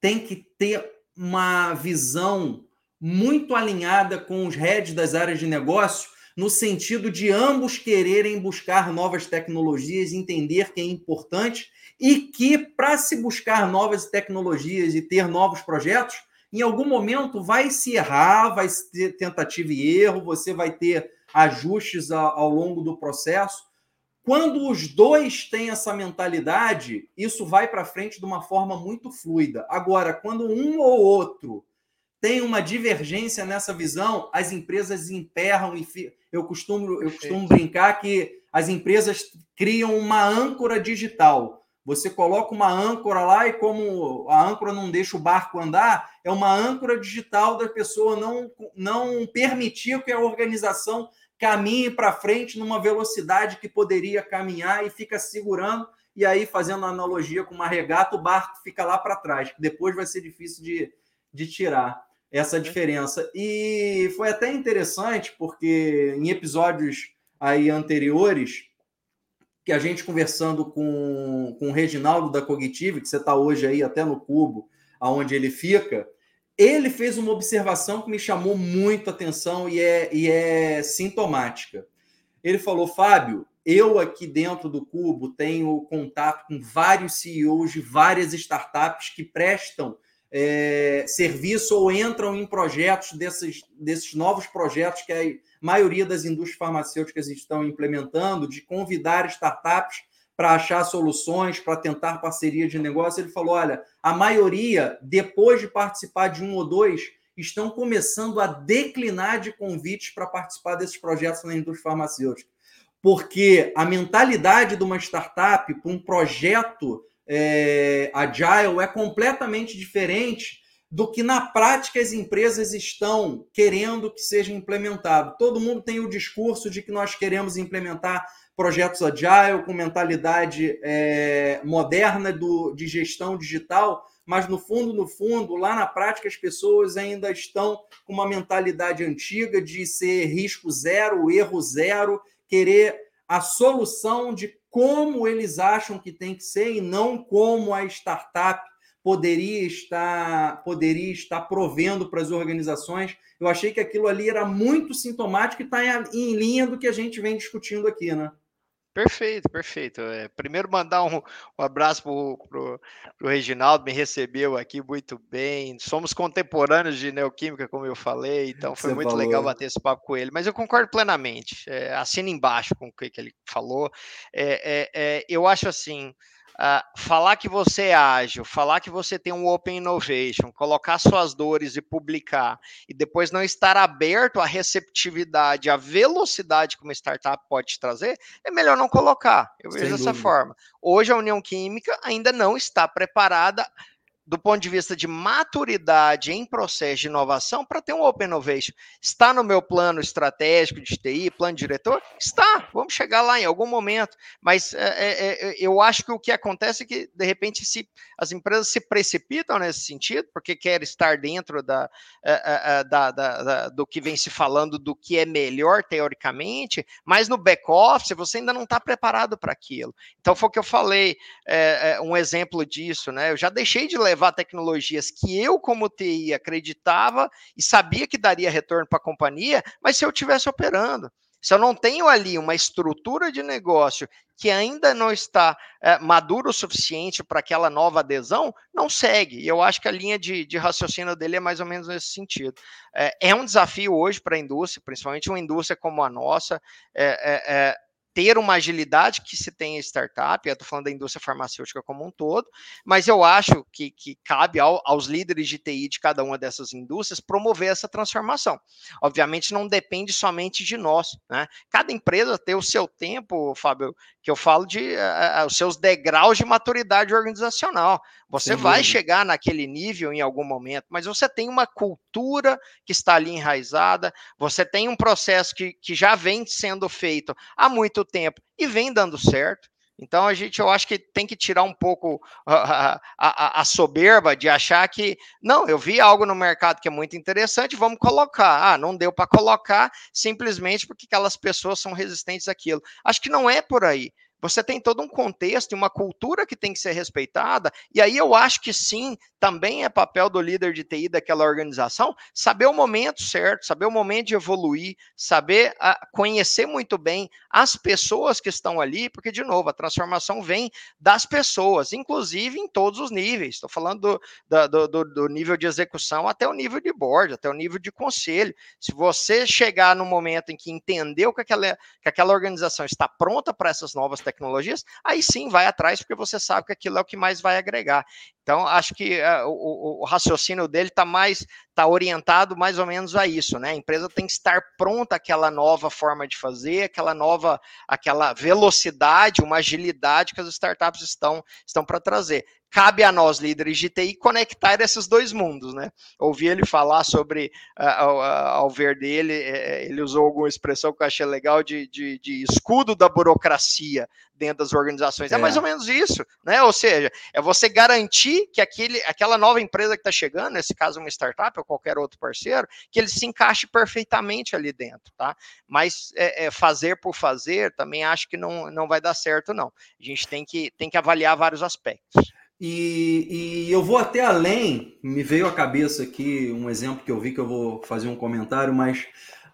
S1: tem que ter uma visão muito alinhada com os heads das áreas de negócio, no sentido de ambos quererem buscar novas tecnologias, entender que é importante e que, para se buscar novas tecnologias e ter novos projetos, em algum momento vai se errar, vai ter tentativa e erro, você vai ter ajustes ao, longo do processo. Quando os dois têm essa mentalidade, isso vai para frente de uma forma muito fluida. Agora, quando um ou outro tem uma divergência nessa visão, as empresas emperram e eu costumo eu costumo brincar que as empresas criam uma âncora digital. Você coloca uma âncora lá e como a âncora não deixa o barco andar, é uma âncora digital da pessoa não, não permitir que a organização caminhe para frente numa velocidade que poderia caminhar e fica segurando e aí fazendo analogia com uma regata, o barco fica lá para trás, depois vai ser difícil de, de tirar essa diferença. E foi até interessante porque em episódios aí anteriores que a gente conversando com, com o Reginaldo da Cognitive, que você está hoje aí até no cubo, aonde ele fica, ele fez uma observação que me chamou muito a atenção e é, e é sintomática. Ele falou, Fábio, eu aqui dentro do Cubo tenho contato com vários CEOs de várias startups que prestam é, serviço ou entram em projetos desses, desses novos projetos que a maioria das indústrias farmacêuticas estão implementando, de convidar startups para achar soluções, para tentar parceria de negócio. Ele falou: olha, a maioria, depois de participar de um ou dois, estão começando a declinar de convites para participar desses projetos na indústria farmacêutica. Porque a mentalidade de uma startup para um projeto é, agile é completamente diferente do que na prática as empresas estão querendo que seja implementado. Todo mundo tem o discurso de que nós queremos implementar projetos agile com mentalidade é, moderna do, de gestão digital, mas no fundo, no fundo, lá na prática as pessoas ainda estão com uma mentalidade antiga de ser risco zero, erro zero, querer a solução de como eles acham que tem que ser e não como a startup poderia estar poderia estar provendo para as organizações. Eu achei que aquilo ali era muito sintomático e está em, linha do que a gente vem discutindo aqui, né?
S2: Perfeito, perfeito. É, primeiro, mandar um, um abraço para o Reginaldo, me recebeu aqui muito bem. Somos contemporâneos de neoquímica, como eu falei, então foi Você muito falou. legal bater esse papo com ele. Mas eu concordo plenamente, é, assina embaixo com o que, que ele falou. É, é, é eu acho assim. Uh, falar que você é ágil, falar que você tem um open innovation, colocar suas dores e publicar, e depois não estar aberto à receptividade, à velocidade que uma startup pode te trazer, é melhor não colocar. Eu vejo Sem dessa dúvida. forma. Hoje a União Química ainda não está preparada do ponto de vista de maturidade em processo de inovação para ter um Open Innovation. Está no meu plano estratégico de TI, plano diretor? Está, vamos chegar lá em algum momento. Mas é, é, é, eu acho que o que acontece é que, de repente, se as empresas se precipitam nesse sentido, porque querem estar dentro da, é, é, é, da, da, da, do que vem se falando, do que é melhor teoricamente, mas no back-office você ainda não está preparado para aquilo. Então, foi o que eu falei, um exemplo disso, né? Eu já deixei de levar levar tecnologias que eu, como TI, acreditava e sabia que daria retorno para a companhia, mas se eu estivesse operando. Se eu não tenho ali uma estrutura de negócio que ainda não está é, o suficiente para aquela nova adesão, não segue. E eu acho que a linha de, de raciocínio dele é mais ou menos nesse sentido. É, é um desafio hoje para a indústria, principalmente uma indústria como a nossa. É ter uma agilidade que se tem em startup, eu estou falando da indústria farmacêutica como um todo, mas eu acho que, que cabe ao, aos líderes de TI de cada uma dessas indústrias promover essa transformação. Obviamente não depende somente de nós, né? Cada empresa tem o seu tempo, Fábio, que eu falo de uh, os seus degraus de maturidade organizacional. Você Sim, vai chegar naquele nível em algum momento, mas você tem uma cultura que está ali enraizada, você tem um processo que, que já vem sendo feito há muito tempo e vem dando certo. Então a gente, eu acho que tem que tirar um pouco a, a, a, soberba de achar que não, eu vi algo no mercado que é muito interessante, vamos colocar. Ah, não deu para colocar simplesmente porque aquelas pessoas são resistentes àquilo. Acho que não é por aí. Você tem todo um contexto e uma cultura que tem que ser respeitada, e aí eu acho que sim, também é papel do líder de TI daquela organização saber o momento certo, saber o momento de evoluir, saber uh, conhecer muito bem as pessoas que estão ali, porque, de novo, a transformação vem das pessoas, inclusive em todos os níveis. Estou falando do, do, do, do, nível de execução até o nível de board, até o nível de conselho. Se você chegar no momento em que entendeu que aquela, que aquela organização está pronta para essas novas tecnologias, aí sim vai atrás, porque você sabe que aquilo é o que mais vai agregar. Então, acho que uh, o, o, raciocínio dele está mais está orientado mais ou menos a isso, né? A empresa tem que estar pronta àquela nova forma de fazer, aquela nova, aquela velocidade, uma agilidade que as startups estão, estão para trazer cabe a nós, líderes de TI, conectar esses dois mundos, né? Ouvi ele falar sobre, uh, ao, ao, ver dele, é, ele usou alguma expressão que eu achei legal de, de, de escudo da burocracia dentro das organizações. É. é. mais ou menos isso, né? Ou seja, é você garantir que aquele, aquela nova empresa que está chegando, nesse caso uma startup ou qualquer outro parceiro, que ele se encaixe perfeitamente ali dentro, tá? Mas é, é fazer por fazer, também acho que não, não vai dar certo, não. A gente tem que, tem que avaliar vários aspectos.
S1: E, e, eu vou até além, me veio à cabeça aqui um exemplo que eu vi que eu vou fazer um comentário, mas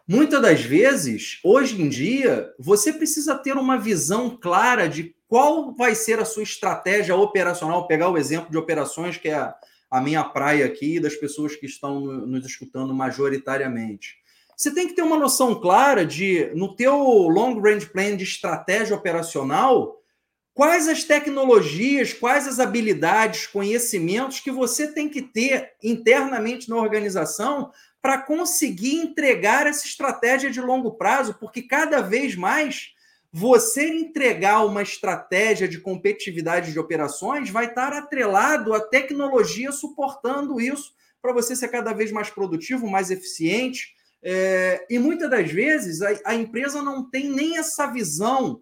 S1: muitas das vezes, hoje em dia, você precisa ter uma visão clara de qual vai ser a sua estratégia operacional. pegar o exemplo de operações, que é a, minha praia aqui, das pessoas que estão nos escutando majoritariamente. Você tem que ter uma noção clara de, no teu long range plan de estratégia operacional, Quais as tecnologias, quais as habilidades, conhecimentos que você tem que ter internamente na organização para conseguir entregar essa estratégia de longo prazo? Porque cada vez mais você entregar uma estratégia de competitividade de operações vai estar atrelado à tecnologia suportando isso para você ser cada vez mais produtivo, mais eficiente. É, e muitas das vezes a, a empresa não tem nem essa visão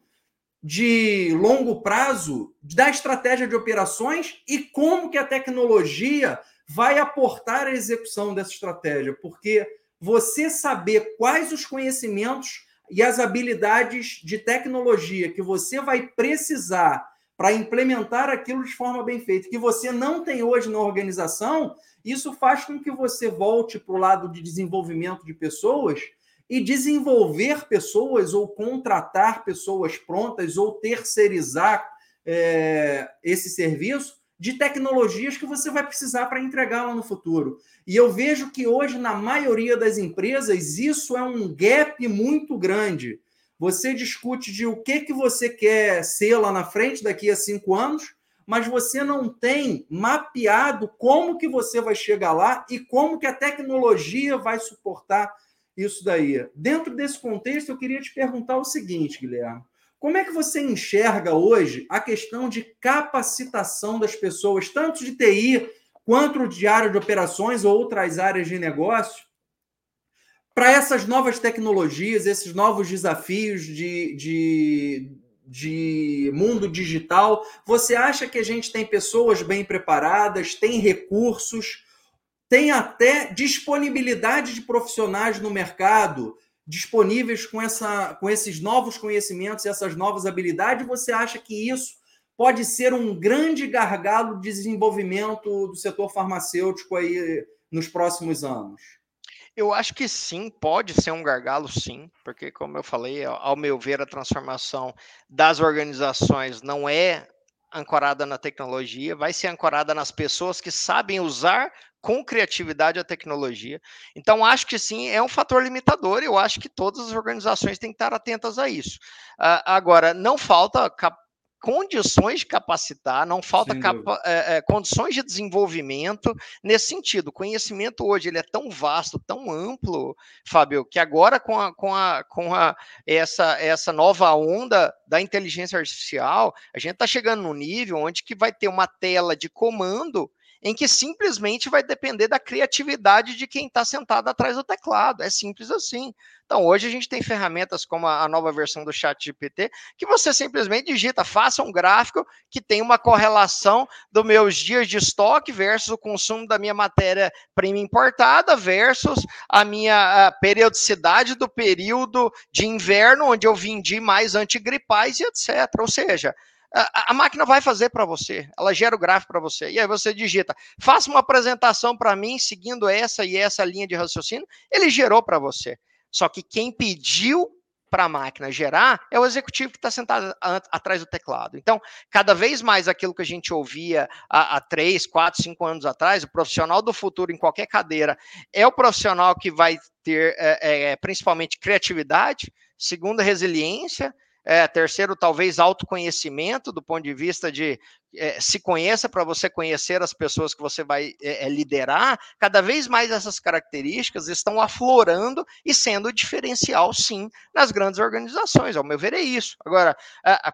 S1: de longo prazo da estratégia de operações e como que a tecnologia vai aportar a execução dessa estratégia, porque você saber quais os conhecimentos e as habilidades de tecnologia que você vai precisar para implementar aquilo de forma bem feita, que você não tem hoje na organização, isso faz com que você volte para o lado de desenvolvimento de pessoas e desenvolver pessoas ou contratar pessoas prontas ou terceirizar é, esse serviço de tecnologias que você vai precisar para entregar lá no futuro. E eu vejo que hoje, na maioria das empresas, isso é um gap muito grande. Você discute de o que, que você quer ser lá na frente daqui a cinco anos, mas você não tem mapeado como que você vai chegar lá e como que a tecnologia vai suportar isso daí. Dentro desse contexto, eu queria te perguntar o seguinte, Guilherme. Como é que você enxerga hoje a questão de capacitação das pessoas, tanto de TI quanto de área de operações ou outras áreas de negócio, para essas novas tecnologias, esses novos desafios de, de, de mundo digital, você acha que a gente tem pessoas bem preparadas, tem recursos, tem até disponibilidade de profissionais no mercado disponíveis com, essa, com esses novos conhecimentos e essas novas habilidades? Você acha que isso pode ser um grande gargalo de desenvolvimento do setor farmacêutico aí nos próximos anos?
S2: Eu acho que sim, pode ser um gargalo, sim, porque, como eu falei, ao meu ver, a transformação das organizações não é ancorada na tecnologia, vai ser ancorada nas pessoas que sabem usar com criatividade a tecnologia. Então, acho que sim, é um fator limitador. Eu acho que todas as organizações têm que estar atentas a isso. Uh, agora, não falta condições de capacitar, não falta capa, é, é, condições de desenvolvimento nesse sentido. O conhecimento hoje ele é tão vasto, tão amplo, Fábio, que agora com, a, com, a, com a, essa, essa nova onda da inteligência artificial, a gente está chegando num nível onde que vai ter uma tela de comando em que simplesmente vai depender da criatividade de quem está sentado atrás do teclado. É simples assim. Então, hoje a gente tem ferramentas como a, nova versão do Chat GPT, que você simplesmente digita, faça um gráfico que tem uma correlação dos meus dias de estoque versus o consumo da minha matéria-prima importada versus a minha a periodicidade do período de inverno, onde eu vendi mais antigripais e etc. Ou seja, a, máquina vai fazer para você, ela gera o gráfico para você. E aí você digita, faça uma apresentação para mim seguindo essa e essa linha de raciocínio, ele gerou para você. Só que quem pediu para a máquina gerar é o executivo que está sentado atrás do teclado. Então, cada vez mais aquilo que a gente ouvia há, há três, quatro, cinco anos atrás, o profissional do futuro em qualquer cadeira é o profissional que vai ter é, é, principalmente criatividade, segundo resiliência, é, terceiro, talvez autoconhecimento, do ponto de vista de é, se conheça para você conhecer as pessoas que você vai é, liderar. Cada vez mais essas características estão aflorando e sendo diferencial, sim, nas grandes organizações. Ao meu ver, é isso. Agora,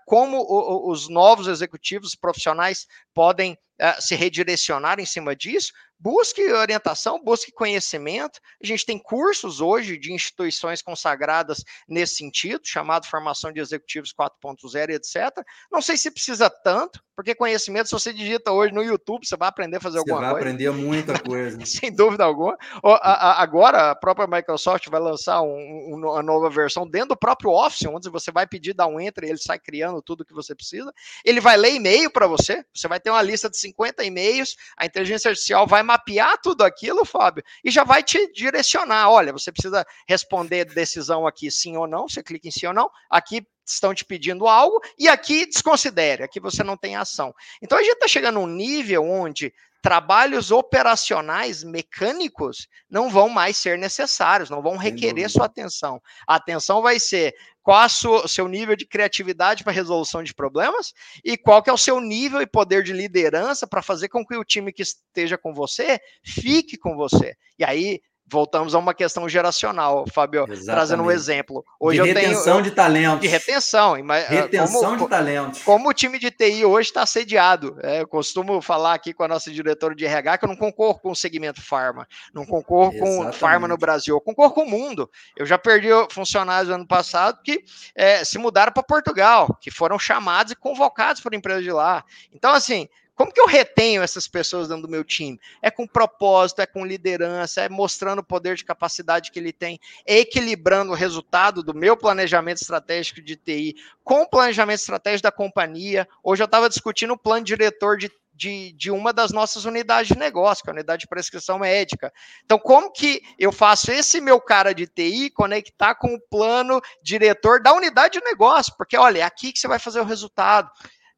S2: como os novos executivos profissionais podem se redirecionar em cima disso, busque orientação, busque conhecimento. A gente tem cursos hoje de instituições consagradas nesse sentido, chamado Formação de Executivos 4.0, etc. Não sei se precisa tanto, porque conhecimento, se você digita hoje no YouTube, você vai aprender a fazer alguma
S1: coisa. Você vai aprender muita coisa.
S2: Sem dúvida alguma. Agora, a própria Microsoft vai lançar um, uma nova versão dentro do próprio Office, onde você vai pedir, dar um enter e ele sai criando tudo que você precisa. Ele vai ler e-mail para você, você vai ter uma lista de 50 e-mails, a inteligência artificial vai mapear tudo aquilo, Fábio, e já vai te direcionar. Olha, você precisa responder decisão aqui sim ou não, você clica em sim ou não, aqui estão te pedindo algo, e aqui desconsidere, aqui você não tem ação. Então a gente está chegando num nível onde trabalhos operacionais mecânicos não vão mais ser necessários, não vão requerer sua atenção. A atenção vai ser qual o seu nível de criatividade para resolução de problemas e qual que é o seu nível e poder de liderança para fazer com que o time que esteja com você fique com você. E aí voltamos a uma questão geracional, Fábio, Exatamente. trazendo um exemplo.
S1: Hoje de retenção tenho, de talentos.
S2: De retenção.
S1: Ah, retenção como, de talentos.
S2: Como o time de TI hoje está assediado. É, eu costumo falar aqui com a nossa diretora de RH que eu não concorro com o segmento farma, não concorro Exatamente. com farma no Brasil, eu concorro com o mundo. Eu já perdi funcionários ano passado que é, se mudaram para Portugal, que foram chamados e convocados por empresas de lá. Então, assim, como que eu retenho essas pessoas dentro do meu time? É com propósito, é com liderança, é mostrando o poder de capacidade que ele tem, é equilibrando o resultado do meu planejamento estratégico de TI com o planejamento estratégico da companhia. Hoje eu estava discutindo o plano diretor de de, de, uma das nossas unidades de negócio, que é a unidade de prescrição médica. Então, como que eu faço esse meu cara de TI conectar com o plano diretor da unidade de negócio? Porque, olha, é aqui que você vai fazer o resultado.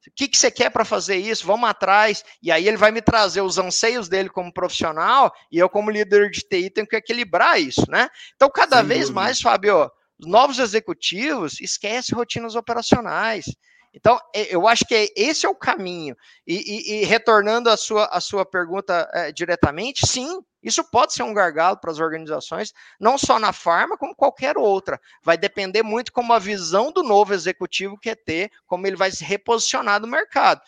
S2: O que, que você quer para fazer isso? Vamos atrás. E aí ele vai me trazer os anseios dele como profissional e eu, como líder de TI, tenho que equilibrar isso, né? Então, cada Sem vez dúvida. mais, Fábio, os novos executivos esquecem rotinas operacionais. Então, eu acho que esse é o caminho. E, e, e retornando à sua, à sua pergunta é, diretamente, sim, isso pode ser um gargalo para as organizações, não só na farma, como qualquer outra. Vai depender muito como a visão do novo executivo quer ter, como ele vai se reposicionar no mercado.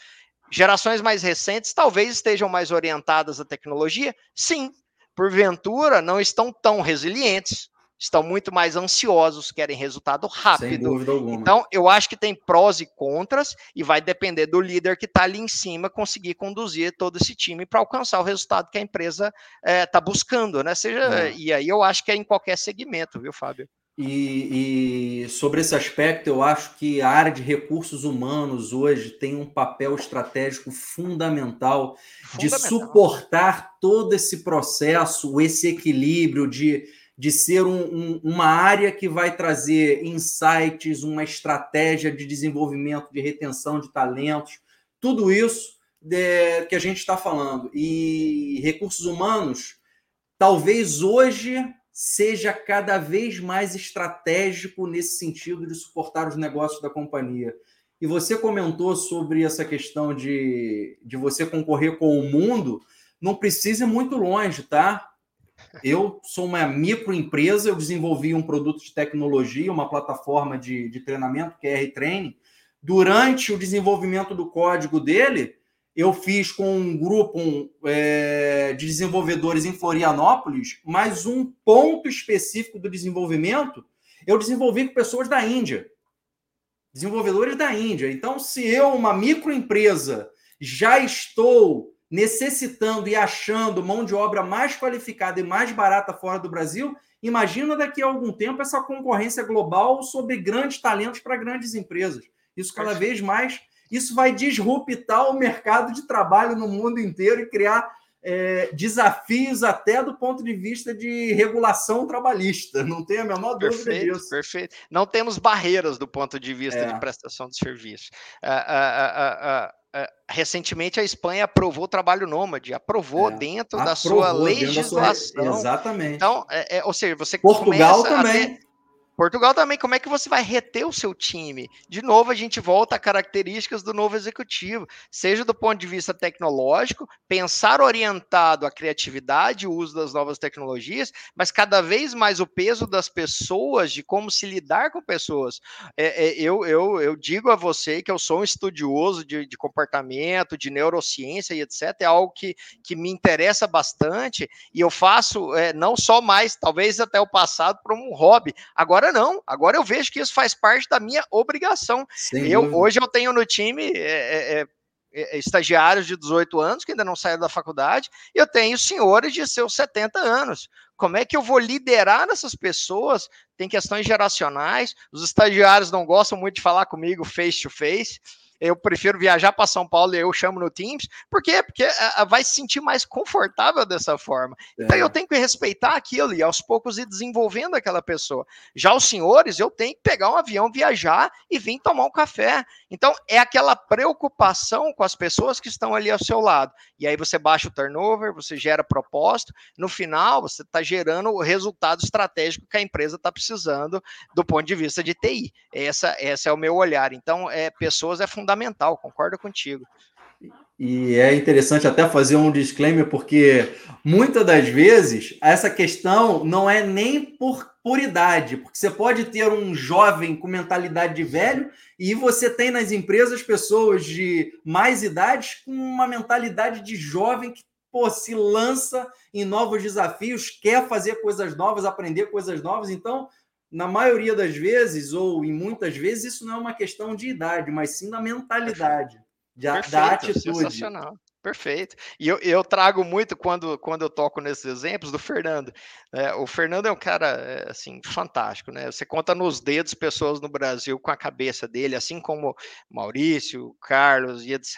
S2: Gerações mais recentes talvez estejam mais orientadas à tecnologia? Sim. Porventura, não estão tão resilientes, estão muito mais ansiosos, querem resultado rápido. Sem dúvida alguma. Então, eu acho que tem prós e contras e vai depender do líder que está ali em cima conseguir conduzir todo esse time para alcançar o resultado que a empresa está eh, é, buscando, né? Seja, é. E aí eu acho que é em qualquer segmento, viu, Fábio?
S1: E, e, sobre esse aspecto, eu acho que a área de recursos humanos hoje tem um papel estratégico fundamental, fundamental. de suportar todo esse processo, esse equilíbrio de de ser um, um, uma área que vai trazer insights, uma estratégia de desenvolvimento, de retenção de talentos, tudo isso de, que a gente está falando. E recursos humanos, talvez hoje seja cada vez mais estratégico nesse sentido de suportar os negócios da companhia. E você comentou sobre essa questão de, de você concorrer com o mundo, não precisa ir muito longe, tá? Eu sou uma microempresa, eu desenvolvi um produto de tecnologia, uma plataforma de, de treinamento, que é R-Training. Durante o desenvolvimento do código dele, eu fiz com um grupo um, é, de desenvolvedores em Florianópolis, mas um ponto específico do desenvolvimento eu desenvolvi com pessoas da Índia. Desenvolvedores da Índia. Então, se eu, uma microempresa, já estou necessitando e achando mão de obra mais qualificada e mais barata fora do Brasil, imagina daqui a algum tempo essa concorrência global sobre grandes talentos para grandes empresas. Isso cada vez mais, isso vai disruptar o mercado de trabalho no mundo inteiro e criar é, desafios até do ponto de vista de regulação trabalhista. Não tenho a menor
S2: perfeito,
S1: dúvida disso.
S2: Perfeito. Não temos barreiras do ponto de vista é. de prestação de serviço. Uh, uh, Uh, recentemente a Espanha aprovou o trabalho nômade, aprovou é, dentro aprovou da sua legislação. Da sua...
S1: Exatamente.
S2: Então, é, é, ou seja, você
S1: Portugal também.
S2: Portugal também, como é que você vai reter o seu time? De novo, a gente volta a características do novo executivo, seja do ponto de vista tecnológico, pensar orientado à criatividade, o uso das novas tecnologias, mas cada vez mais o peso das pessoas, de como se lidar com pessoas. É, é, eu, eu, eu digo a você que eu sou um estudioso de, de comportamento, de neurociência e etc. É algo que, que me interessa bastante e eu faço é, não só mais, talvez até o passado, como um hobby. Agora não. Agora eu vejo que isso faz parte da minha obrigação. eu hoje eu tenho no time é, é, é, é estagiários de 18 anos que ainda não saíram da faculdade, e eu tenho senhores de seus 70 anos. Como é que eu vou liderar essas pessoas? Tem questões geracionais. Os estagiários não gostam muito de falar comigo face to face eu prefiro viajar para São Paulo e eu chamo no Teams. Por quê? Porque uh, vai se sentir mais confortável dessa forma. É. Então eu tenho que respeitar aquilo e aos poucos ir desenvolvendo aquela pessoa. Já os senhores, eu tenho que pegar um avião, viajar e vir tomar um café. Então é aquela preocupação com as pessoas que estão ali ao seu lado. E aí você baixa o turnover, você gera propósito. No final, você está gerando o resultado estratégico que a empresa está precisando do ponto de vista de TI. Essa, essa é o meu olhar. Então, é, pessoas é fundamental fundamental, concordo contigo.
S1: E é interessante até fazer um disclaimer, porque muitas das vezes essa questão não é nem por, por idade, porque você pode ter um jovem com mentalidade de velho e você tem nas empresas pessoas de mais idades com uma mentalidade de jovem que pô, se lança em novos desafios, quer fazer coisas novas, aprender coisas novas. Então, na maioria das vezes, ou em muitas vezes, isso não é uma questão de idade, mas sim da mentalidade, de, Perfeito, da atitude.
S2: Sensacional. Perfeito. E eu, eu, trago muito quando, quando eu toco nesses exemplos do Fernando. É, o Fernando é um cara é, assim fantástico, né? Você conta nos dedos pessoas no Brasil com a cabeça dele, assim como Maurício, Carlos e etc.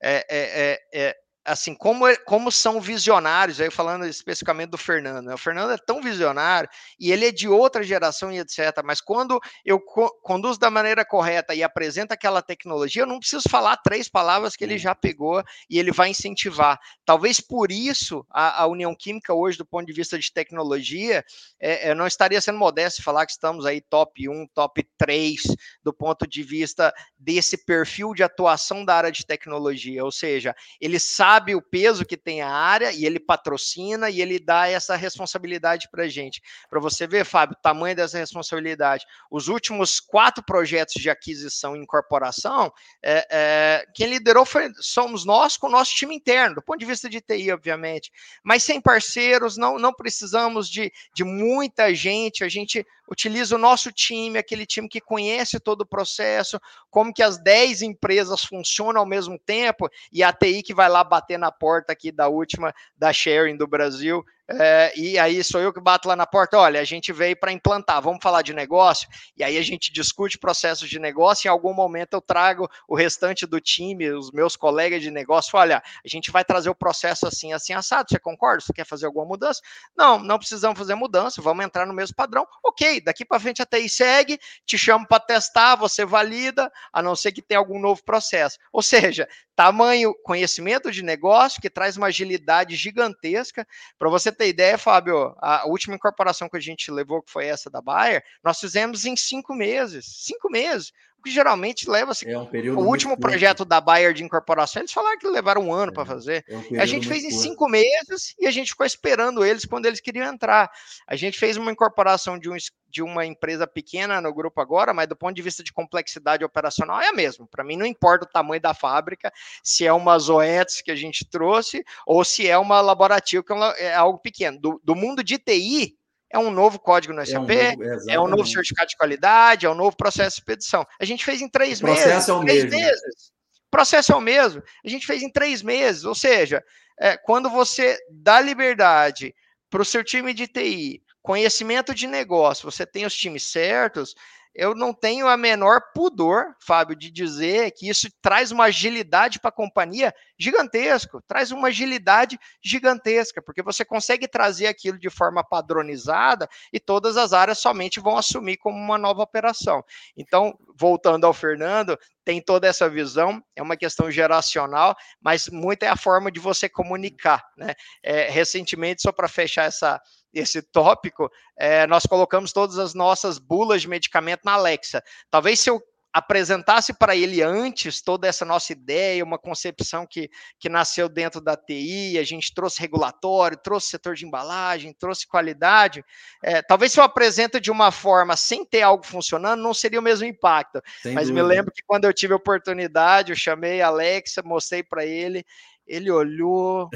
S2: É, é, é, é assim, como, é, como são visionários, aí falando especificamente do Fernando, né? o Fernando é tão visionário e ele é de outra geração e etc. Mas quando eu co conduzo da maneira correta e apresento aquela tecnologia, eu não preciso falar três palavras que ele já pegou e ele vai incentivar. Talvez por isso a, a União Química hoje, do ponto de vista de tecnologia, é, é, não estaria sendo modesto falar que estamos aí top 1, top 3 do ponto de vista desse perfil de atuação da área de tecnologia, ou seja, ele sabe sabe o peso que tem a área e ele patrocina e ele dá essa responsabilidade para gente. Para você ver, Fábio, o tamanho dessa responsabilidade. Os últimos quatro projetos de aquisição e incorporação, é, é, quem liderou foi, somos nós com o nosso time interno, do ponto de vista de TI, obviamente. Mas sem parceiros, não, não precisamos de, de muita gente, a gente utiliza o nosso time, aquele time que conhece todo o processo, como que as 10 empresas funcionam ao mesmo tempo, e a TI que vai lá bater na porta aqui da última, da Sharing do Brasil, é, e aí sou eu que bato lá na porta, olha, a gente veio para implantar, vamos falar de negócio, e aí a gente discute processos de negócio, em algum momento eu trago o restante do time, os meus colegas de negócio, olha, a gente vai trazer o processo assim, assim, assado, você concorda? Você quer fazer alguma mudança? Não, não precisamos fazer mudança, vamos entrar no mesmo padrão, ok, daqui para frente a TI segue, te chamo para testar, você valida, a não ser que tenha algum novo processo. Ou seja, tamanho conhecimento de negócio que traz uma agilidade gigantesca. Para você ter ideia, Fábio, a última incorporação que a gente levou, que foi essa da Bayer, nós fizemos em cinco meses. Cinco meses que geralmente leva assim, é um o último projeto curto. da Bayer de incorporação, eles falaram que levaram um ano é, para fazer. É um a gente fez em curto. cinco meses e a gente ficou esperando eles quando eles queriam entrar. A gente fez uma incorporação de, um, de uma empresa pequena no grupo agora, mas do ponto de vista de complexidade operacional é a mesma. Para mim não importa o tamanho da fábrica, se é uma Zoetis que a gente trouxe ou se é uma laborativa que é, é algo pequeno. Do, do mundo de TI, é um novo código no SAP, é um novo, é um novo certificado de qualidade, é um novo processo de expedição. A gente fez em três o meses. Processo é o três mesmo. meses. O processo é o mesmo. A gente fez em três meses. Ou seja, é, quando você dá liberdade para o seu time de TI, conhecimento de negócio, você tem os times certos, eu não tenho a menor pudor, Fábio, de dizer que isso traz uma agilidade para a companhia gigantesco, traz uma agilidade gigantesca, porque você consegue trazer aquilo de forma padronizada e todas as áreas somente vão assumir como uma nova operação. Então, voltando ao Fernando, tem toda essa visão, é uma questão geracional, mas muito é a forma de você comunicar. Né? É, recentemente, só para fechar essa, esse tópico, é, nós colocamos todas as nossas bulas de medicamento na Alexa. Talvez se eu apresentasse para ele antes toda essa nossa ideia, uma concepção que, que nasceu dentro da TI, a gente trouxe regulatório, trouxe setor de embalagem, trouxe qualidade. É, talvez se eu apresento de uma forma sem ter algo funcionando, não seria o mesmo impacto. Sem Mas dúvida. me lembro que quando eu tive a oportunidade, eu chamei a Alexa, mostrei para ele, ele olhou.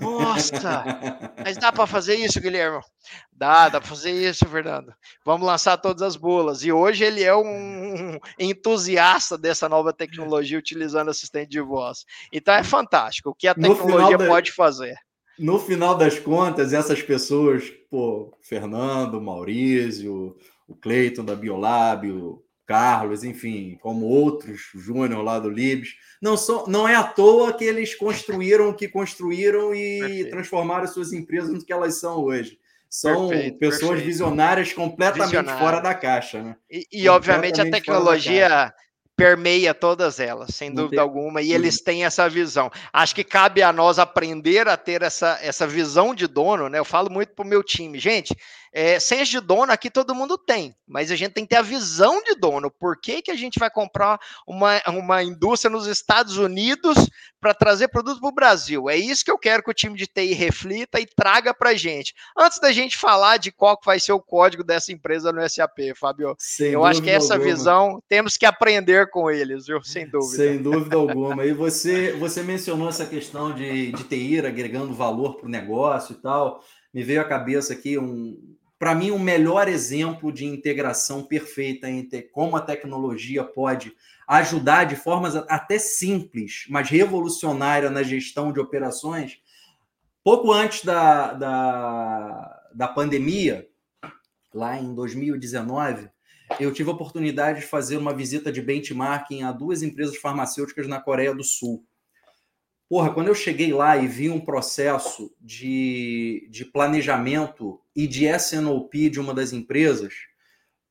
S2: Nossa! Mas dá para fazer isso, Guilherme? Dá, dá para fazer isso, Fernando. Vamos lançar todas as bolas. E hoje ele é um entusiasta dessa nova tecnologia utilizando assistente de voz. Então é fantástico o que a tecnologia da... pode fazer.
S1: No final das contas, essas pessoas, pô, Fernando, Maurício, o Cleiton da Biolab, o Carlos, enfim, como outros, Júnior lá do Libs. Não, são, não é à toa que eles construíram o que construíram e perfeito. transformaram suas empresas no que elas são hoje. São perfeito, pessoas perfeito. visionárias completamente Visionário. fora da caixa, né?
S2: E, e obviamente a tecnologia permeia todas elas, sem não dúvida tem... alguma, e eles têm essa visão. Acho que cabe a nós aprender a ter essa, essa visão de dono, né? Eu falo muito pro meu time, gente, é, senso de dono aqui todo mundo tem, mas a gente tem que ter a visão de dono. Por que, que a gente vai comprar uma, uma indústria nos Estados Unidos para trazer produto para o Brasil? É isso que eu quero que o time de TI reflita e traga para a gente. Antes da gente falar de qual vai ser o código dessa empresa no SAP, Fábio, Sem eu acho que essa alguma. visão temos que aprender com eles, viu? Sem dúvida.
S1: Sem dúvida alguma. E você, você mencionou essa questão de, de TI agregando valor para o negócio e tal. Me veio à cabeça aqui um, para mim, o melhor exemplo de integração perfeita entre como a tecnologia pode ajudar de formas até simples, mas revolucionária na gestão de operações. Pouco antes da, da, da pandemia, lá em 2019, eu tive a oportunidade de fazer uma visita de benchmarking a duas empresas farmacêuticas na Coreia do Sul. Porra, quando eu cheguei lá e vi um processo de, de planejamento e de SNOP de uma das empresas,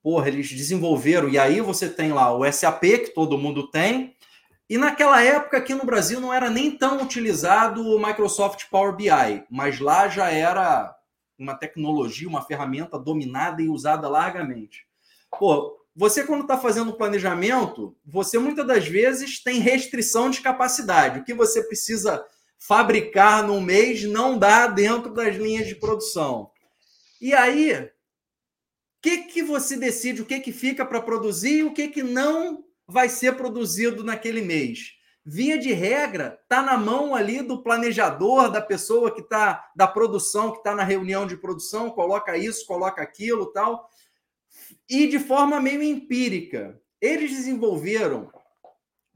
S1: porra, eles desenvolveram, e aí você tem lá o SAP, que todo mundo tem, e naquela época aqui no Brasil não era nem tão utilizado o Microsoft Power BI, mas lá já era uma tecnologia, uma ferramenta dominada e usada largamente. Pô, você, quando está fazendo o planejamento, você muitas das vezes tem restrição de capacidade. O que você precisa fabricar num mês não dá dentro das linhas de produção. E aí, o que, que você decide o que, que fica para produzir e o que, que não vai ser produzido naquele mês? Via de regra, está na mão ali do planejador, da pessoa que está, da produção, que está na reunião de produção, coloca isso, coloca aquilo tal. E de forma meio empírica, eles desenvolveram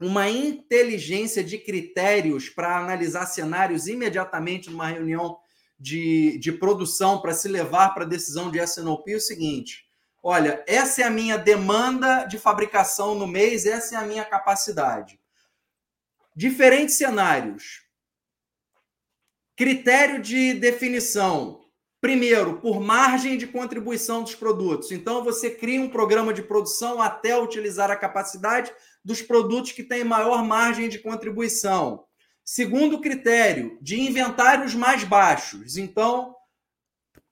S1: uma inteligência de critérios para analisar cenários imediatamente numa reunião de, de produção para se levar para a decisão de SNOP o seguinte: olha, essa é a minha demanda de fabricação no mês, essa é a minha capacidade. Diferentes cenários. Critério de definição. Primeiro, por margem de contribuição dos produtos. Então, você cria um programa de produção até utilizar a capacidade dos produtos que têm maior margem de contribuição. Segundo critério, de inventários mais baixos. Então,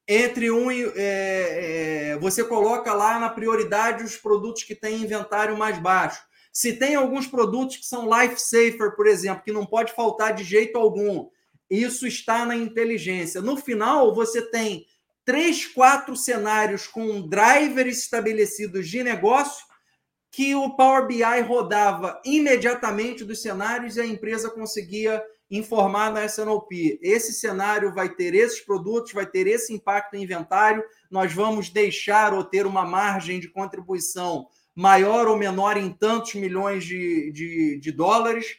S1: entre um é, é, você coloca lá na prioridade os produtos que têm inventário mais baixo. Se tem alguns produtos que são life safer, por exemplo, que não pode faltar de jeito algum, isso está na inteligência. No final, você tem três, quatro cenários com drivers estabelecidos de negócio que o Power BI rodava imediatamente dos cenários e a empresa conseguia informar na SNOP. Esse cenário vai ter esses produtos, vai ter esse impacto em inventário, nós vamos deixar ou ter uma margem de contribuição maior ou menor em tantos milhões de, de, de dólares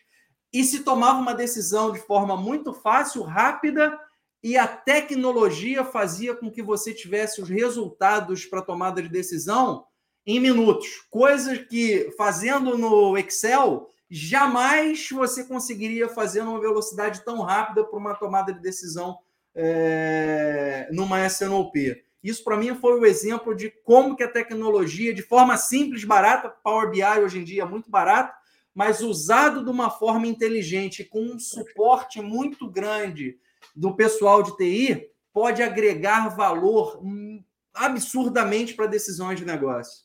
S1: e se tomava uma decisão de forma muito fácil, rápida, e a tecnologia fazia com que você tivesse os resultados para tomada de decisão em minutos. Coisas que, fazendo no Excel, jamais você conseguiria fazer numa velocidade tão rápida para uma tomada de decisão é, numa SNOP. Isso, para mim, foi o exemplo de como que a tecnologia, de forma simples, barata, Power BI hoje em dia é muito barato, mas usado de uma forma inteligente, com um suporte muito grande do pessoal de TI, pode agregar valor absurdamente para decisões de negócio.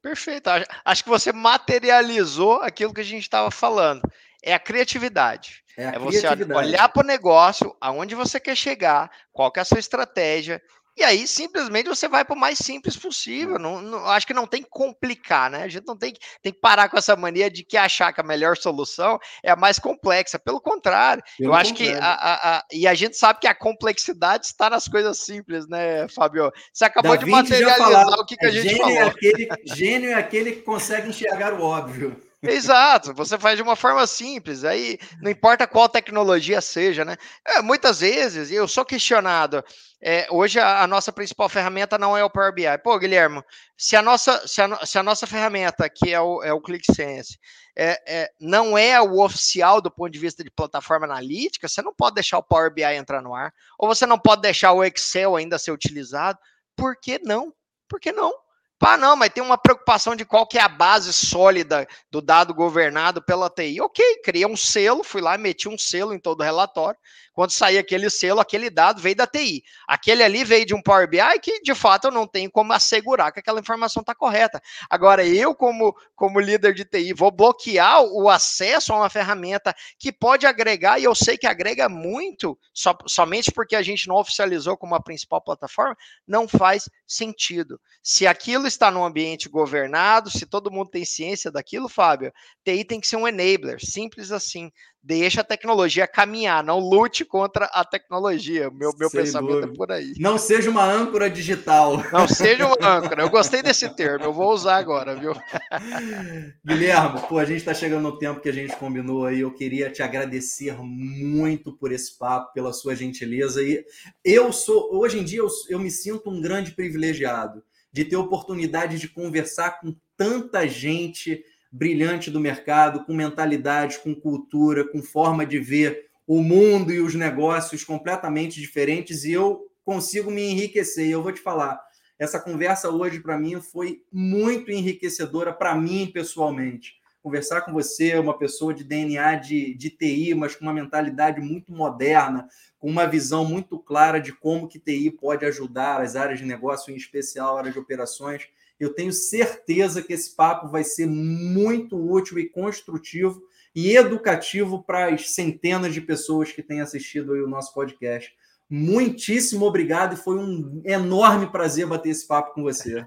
S2: Perfeito. Acho que você materializou aquilo que a gente estava falando. É a criatividade. É, a é criatividade. você olhar para o negócio, aonde você quer chegar, qual que é a sua estratégia, e aí, simplesmente, você vai para o mais simples possível. Hum. Não, não, acho que não tem que complicar, né? A gente não tem que, tem que parar com essa mania de que achar que a melhor solução é a mais complexa. Pelo contrário, Pelo eu acho contrário. que. A, a, a, e a gente sabe que a complexidade está nas coisas simples, né, Fábio? Você acabou da de materializar o que, que a gente
S1: gênio
S2: é falou.
S1: É aquele, gênio é aquele que consegue enxergar o óbvio.
S2: Exato, você faz de uma forma simples, aí não importa qual tecnologia seja, né? É, muitas vezes eu sou questionado. É, hoje a, a, nossa principal ferramenta não é o Power BI. Pô, Guilherme, se a nossa, se a, se a nossa ferramenta, que é o, é o ClickSense, é, é, não é o oficial do ponto de vista de plataforma analítica, você não pode deixar o Power BI entrar no ar, ou você não pode deixar o Excel ainda ser utilizado. Por que não? Por que não? Pá, não, mas tem uma preocupação de qual que é a base sólida do dado governado pela TI. Ok, criei um selo, fui lá, meti um selo em todo o relatório. Quando sair aquele selo, aquele dado veio da TI. Aquele ali veio de um Power BI que, de fato, eu não tenho como assegurar que aquela informação está correta. Agora, eu, como, como líder de TI, vou bloquear o acesso a uma ferramenta que pode agregar, e eu sei que agrega muito, so, somente porque a gente não oficializou como a principal plataforma, não faz sentido. Se aquilo está no ambiente governado, se todo mundo tem ciência daquilo, Fábio, TI tem que ser um enabler, simples assim. Deixa a tecnologia caminhar, não lute contra a tecnologia. Meu, meu pensamento é dúvida. é por aí.
S1: Não seja uma âncora digital.
S2: Não seja uma âncora. Eu gostei desse termo, eu vou usar agora, viu?
S1: Guilherme, pô, a gente está chegando no tempo que a gente combinou aí. Eu queria te agradecer muito por esse papo, pela sua gentileza. E eu sou, hoje em dia, eu, eu me sinto um grande privilegiado de ter oportunidade de conversar com tanta gente brilhante do mercado, com mentalidade, com cultura, com forma de ver o mundo e os negócios completamente diferentes, e eu consigo me enriquecer. E eu vou te falar, essa conversa hoje para mim foi muito enriquecedora para mim pessoalmente. Conversar com você, uma pessoa de DNA de, de TI, mas com uma mentalidade muito moderna, com uma visão muito clara de como que TI pode ajudar as áreas de negócio, em especial a área de operações. Eu tenho certeza que esse papo vai ser muito útil e construtivo e educativo para as centenas de pessoas que têm assistido o nosso podcast. Muitíssimo obrigado e foi um enorme prazer bater esse papo com você.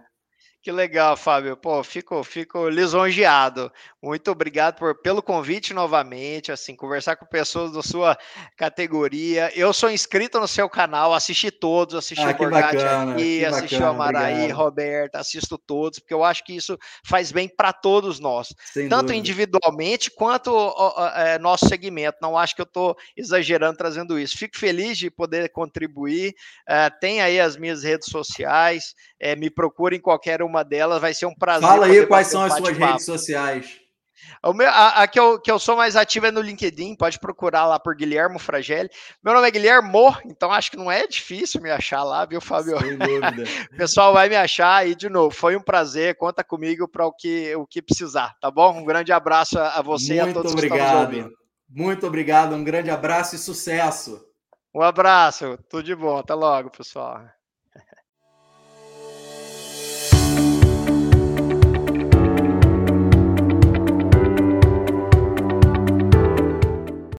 S2: Que legal, Fábio. Pô, fico, fico lisonjeado. Muito obrigado por, pelo convite novamente, assim, conversar com pessoas da sua categoria. Eu sou inscrito no seu canal, assisti todos, assisti ah, o Borgatti aqui, assisti bacana, o Amaraí, obrigado. Roberta, assisto todos, porque eu acho que isso faz bem para todos nós, Sem tanto dúvida. individualmente quanto é, nosso segmento. Não acho que eu estou exagerando trazendo isso. Fico feliz de poder contribuir. É, tem aí as minhas redes sociais, é, me procure em qualquer uma delas, vai ser um prazer.
S1: Fala aí quais são as suas redes sociais.
S2: O meu, a, a, que, eu, que eu sou mais ativo é no LinkedIn, pode procurar lá por Guilhermo Fragelli. Meu nome é Guilhermo, então acho que não é difícil me achar lá, viu, Fábio? Sem dúvida. o pessoal vai me achar e, de novo, foi um prazer, conta comigo para o que, o que precisar, tá bom? Um grande abraço a você
S1: Muito
S2: e a todos
S1: obrigado. que estão. Muito obrigado, um grande abraço e sucesso.
S2: Um abraço, tudo de bom, até logo, pessoal.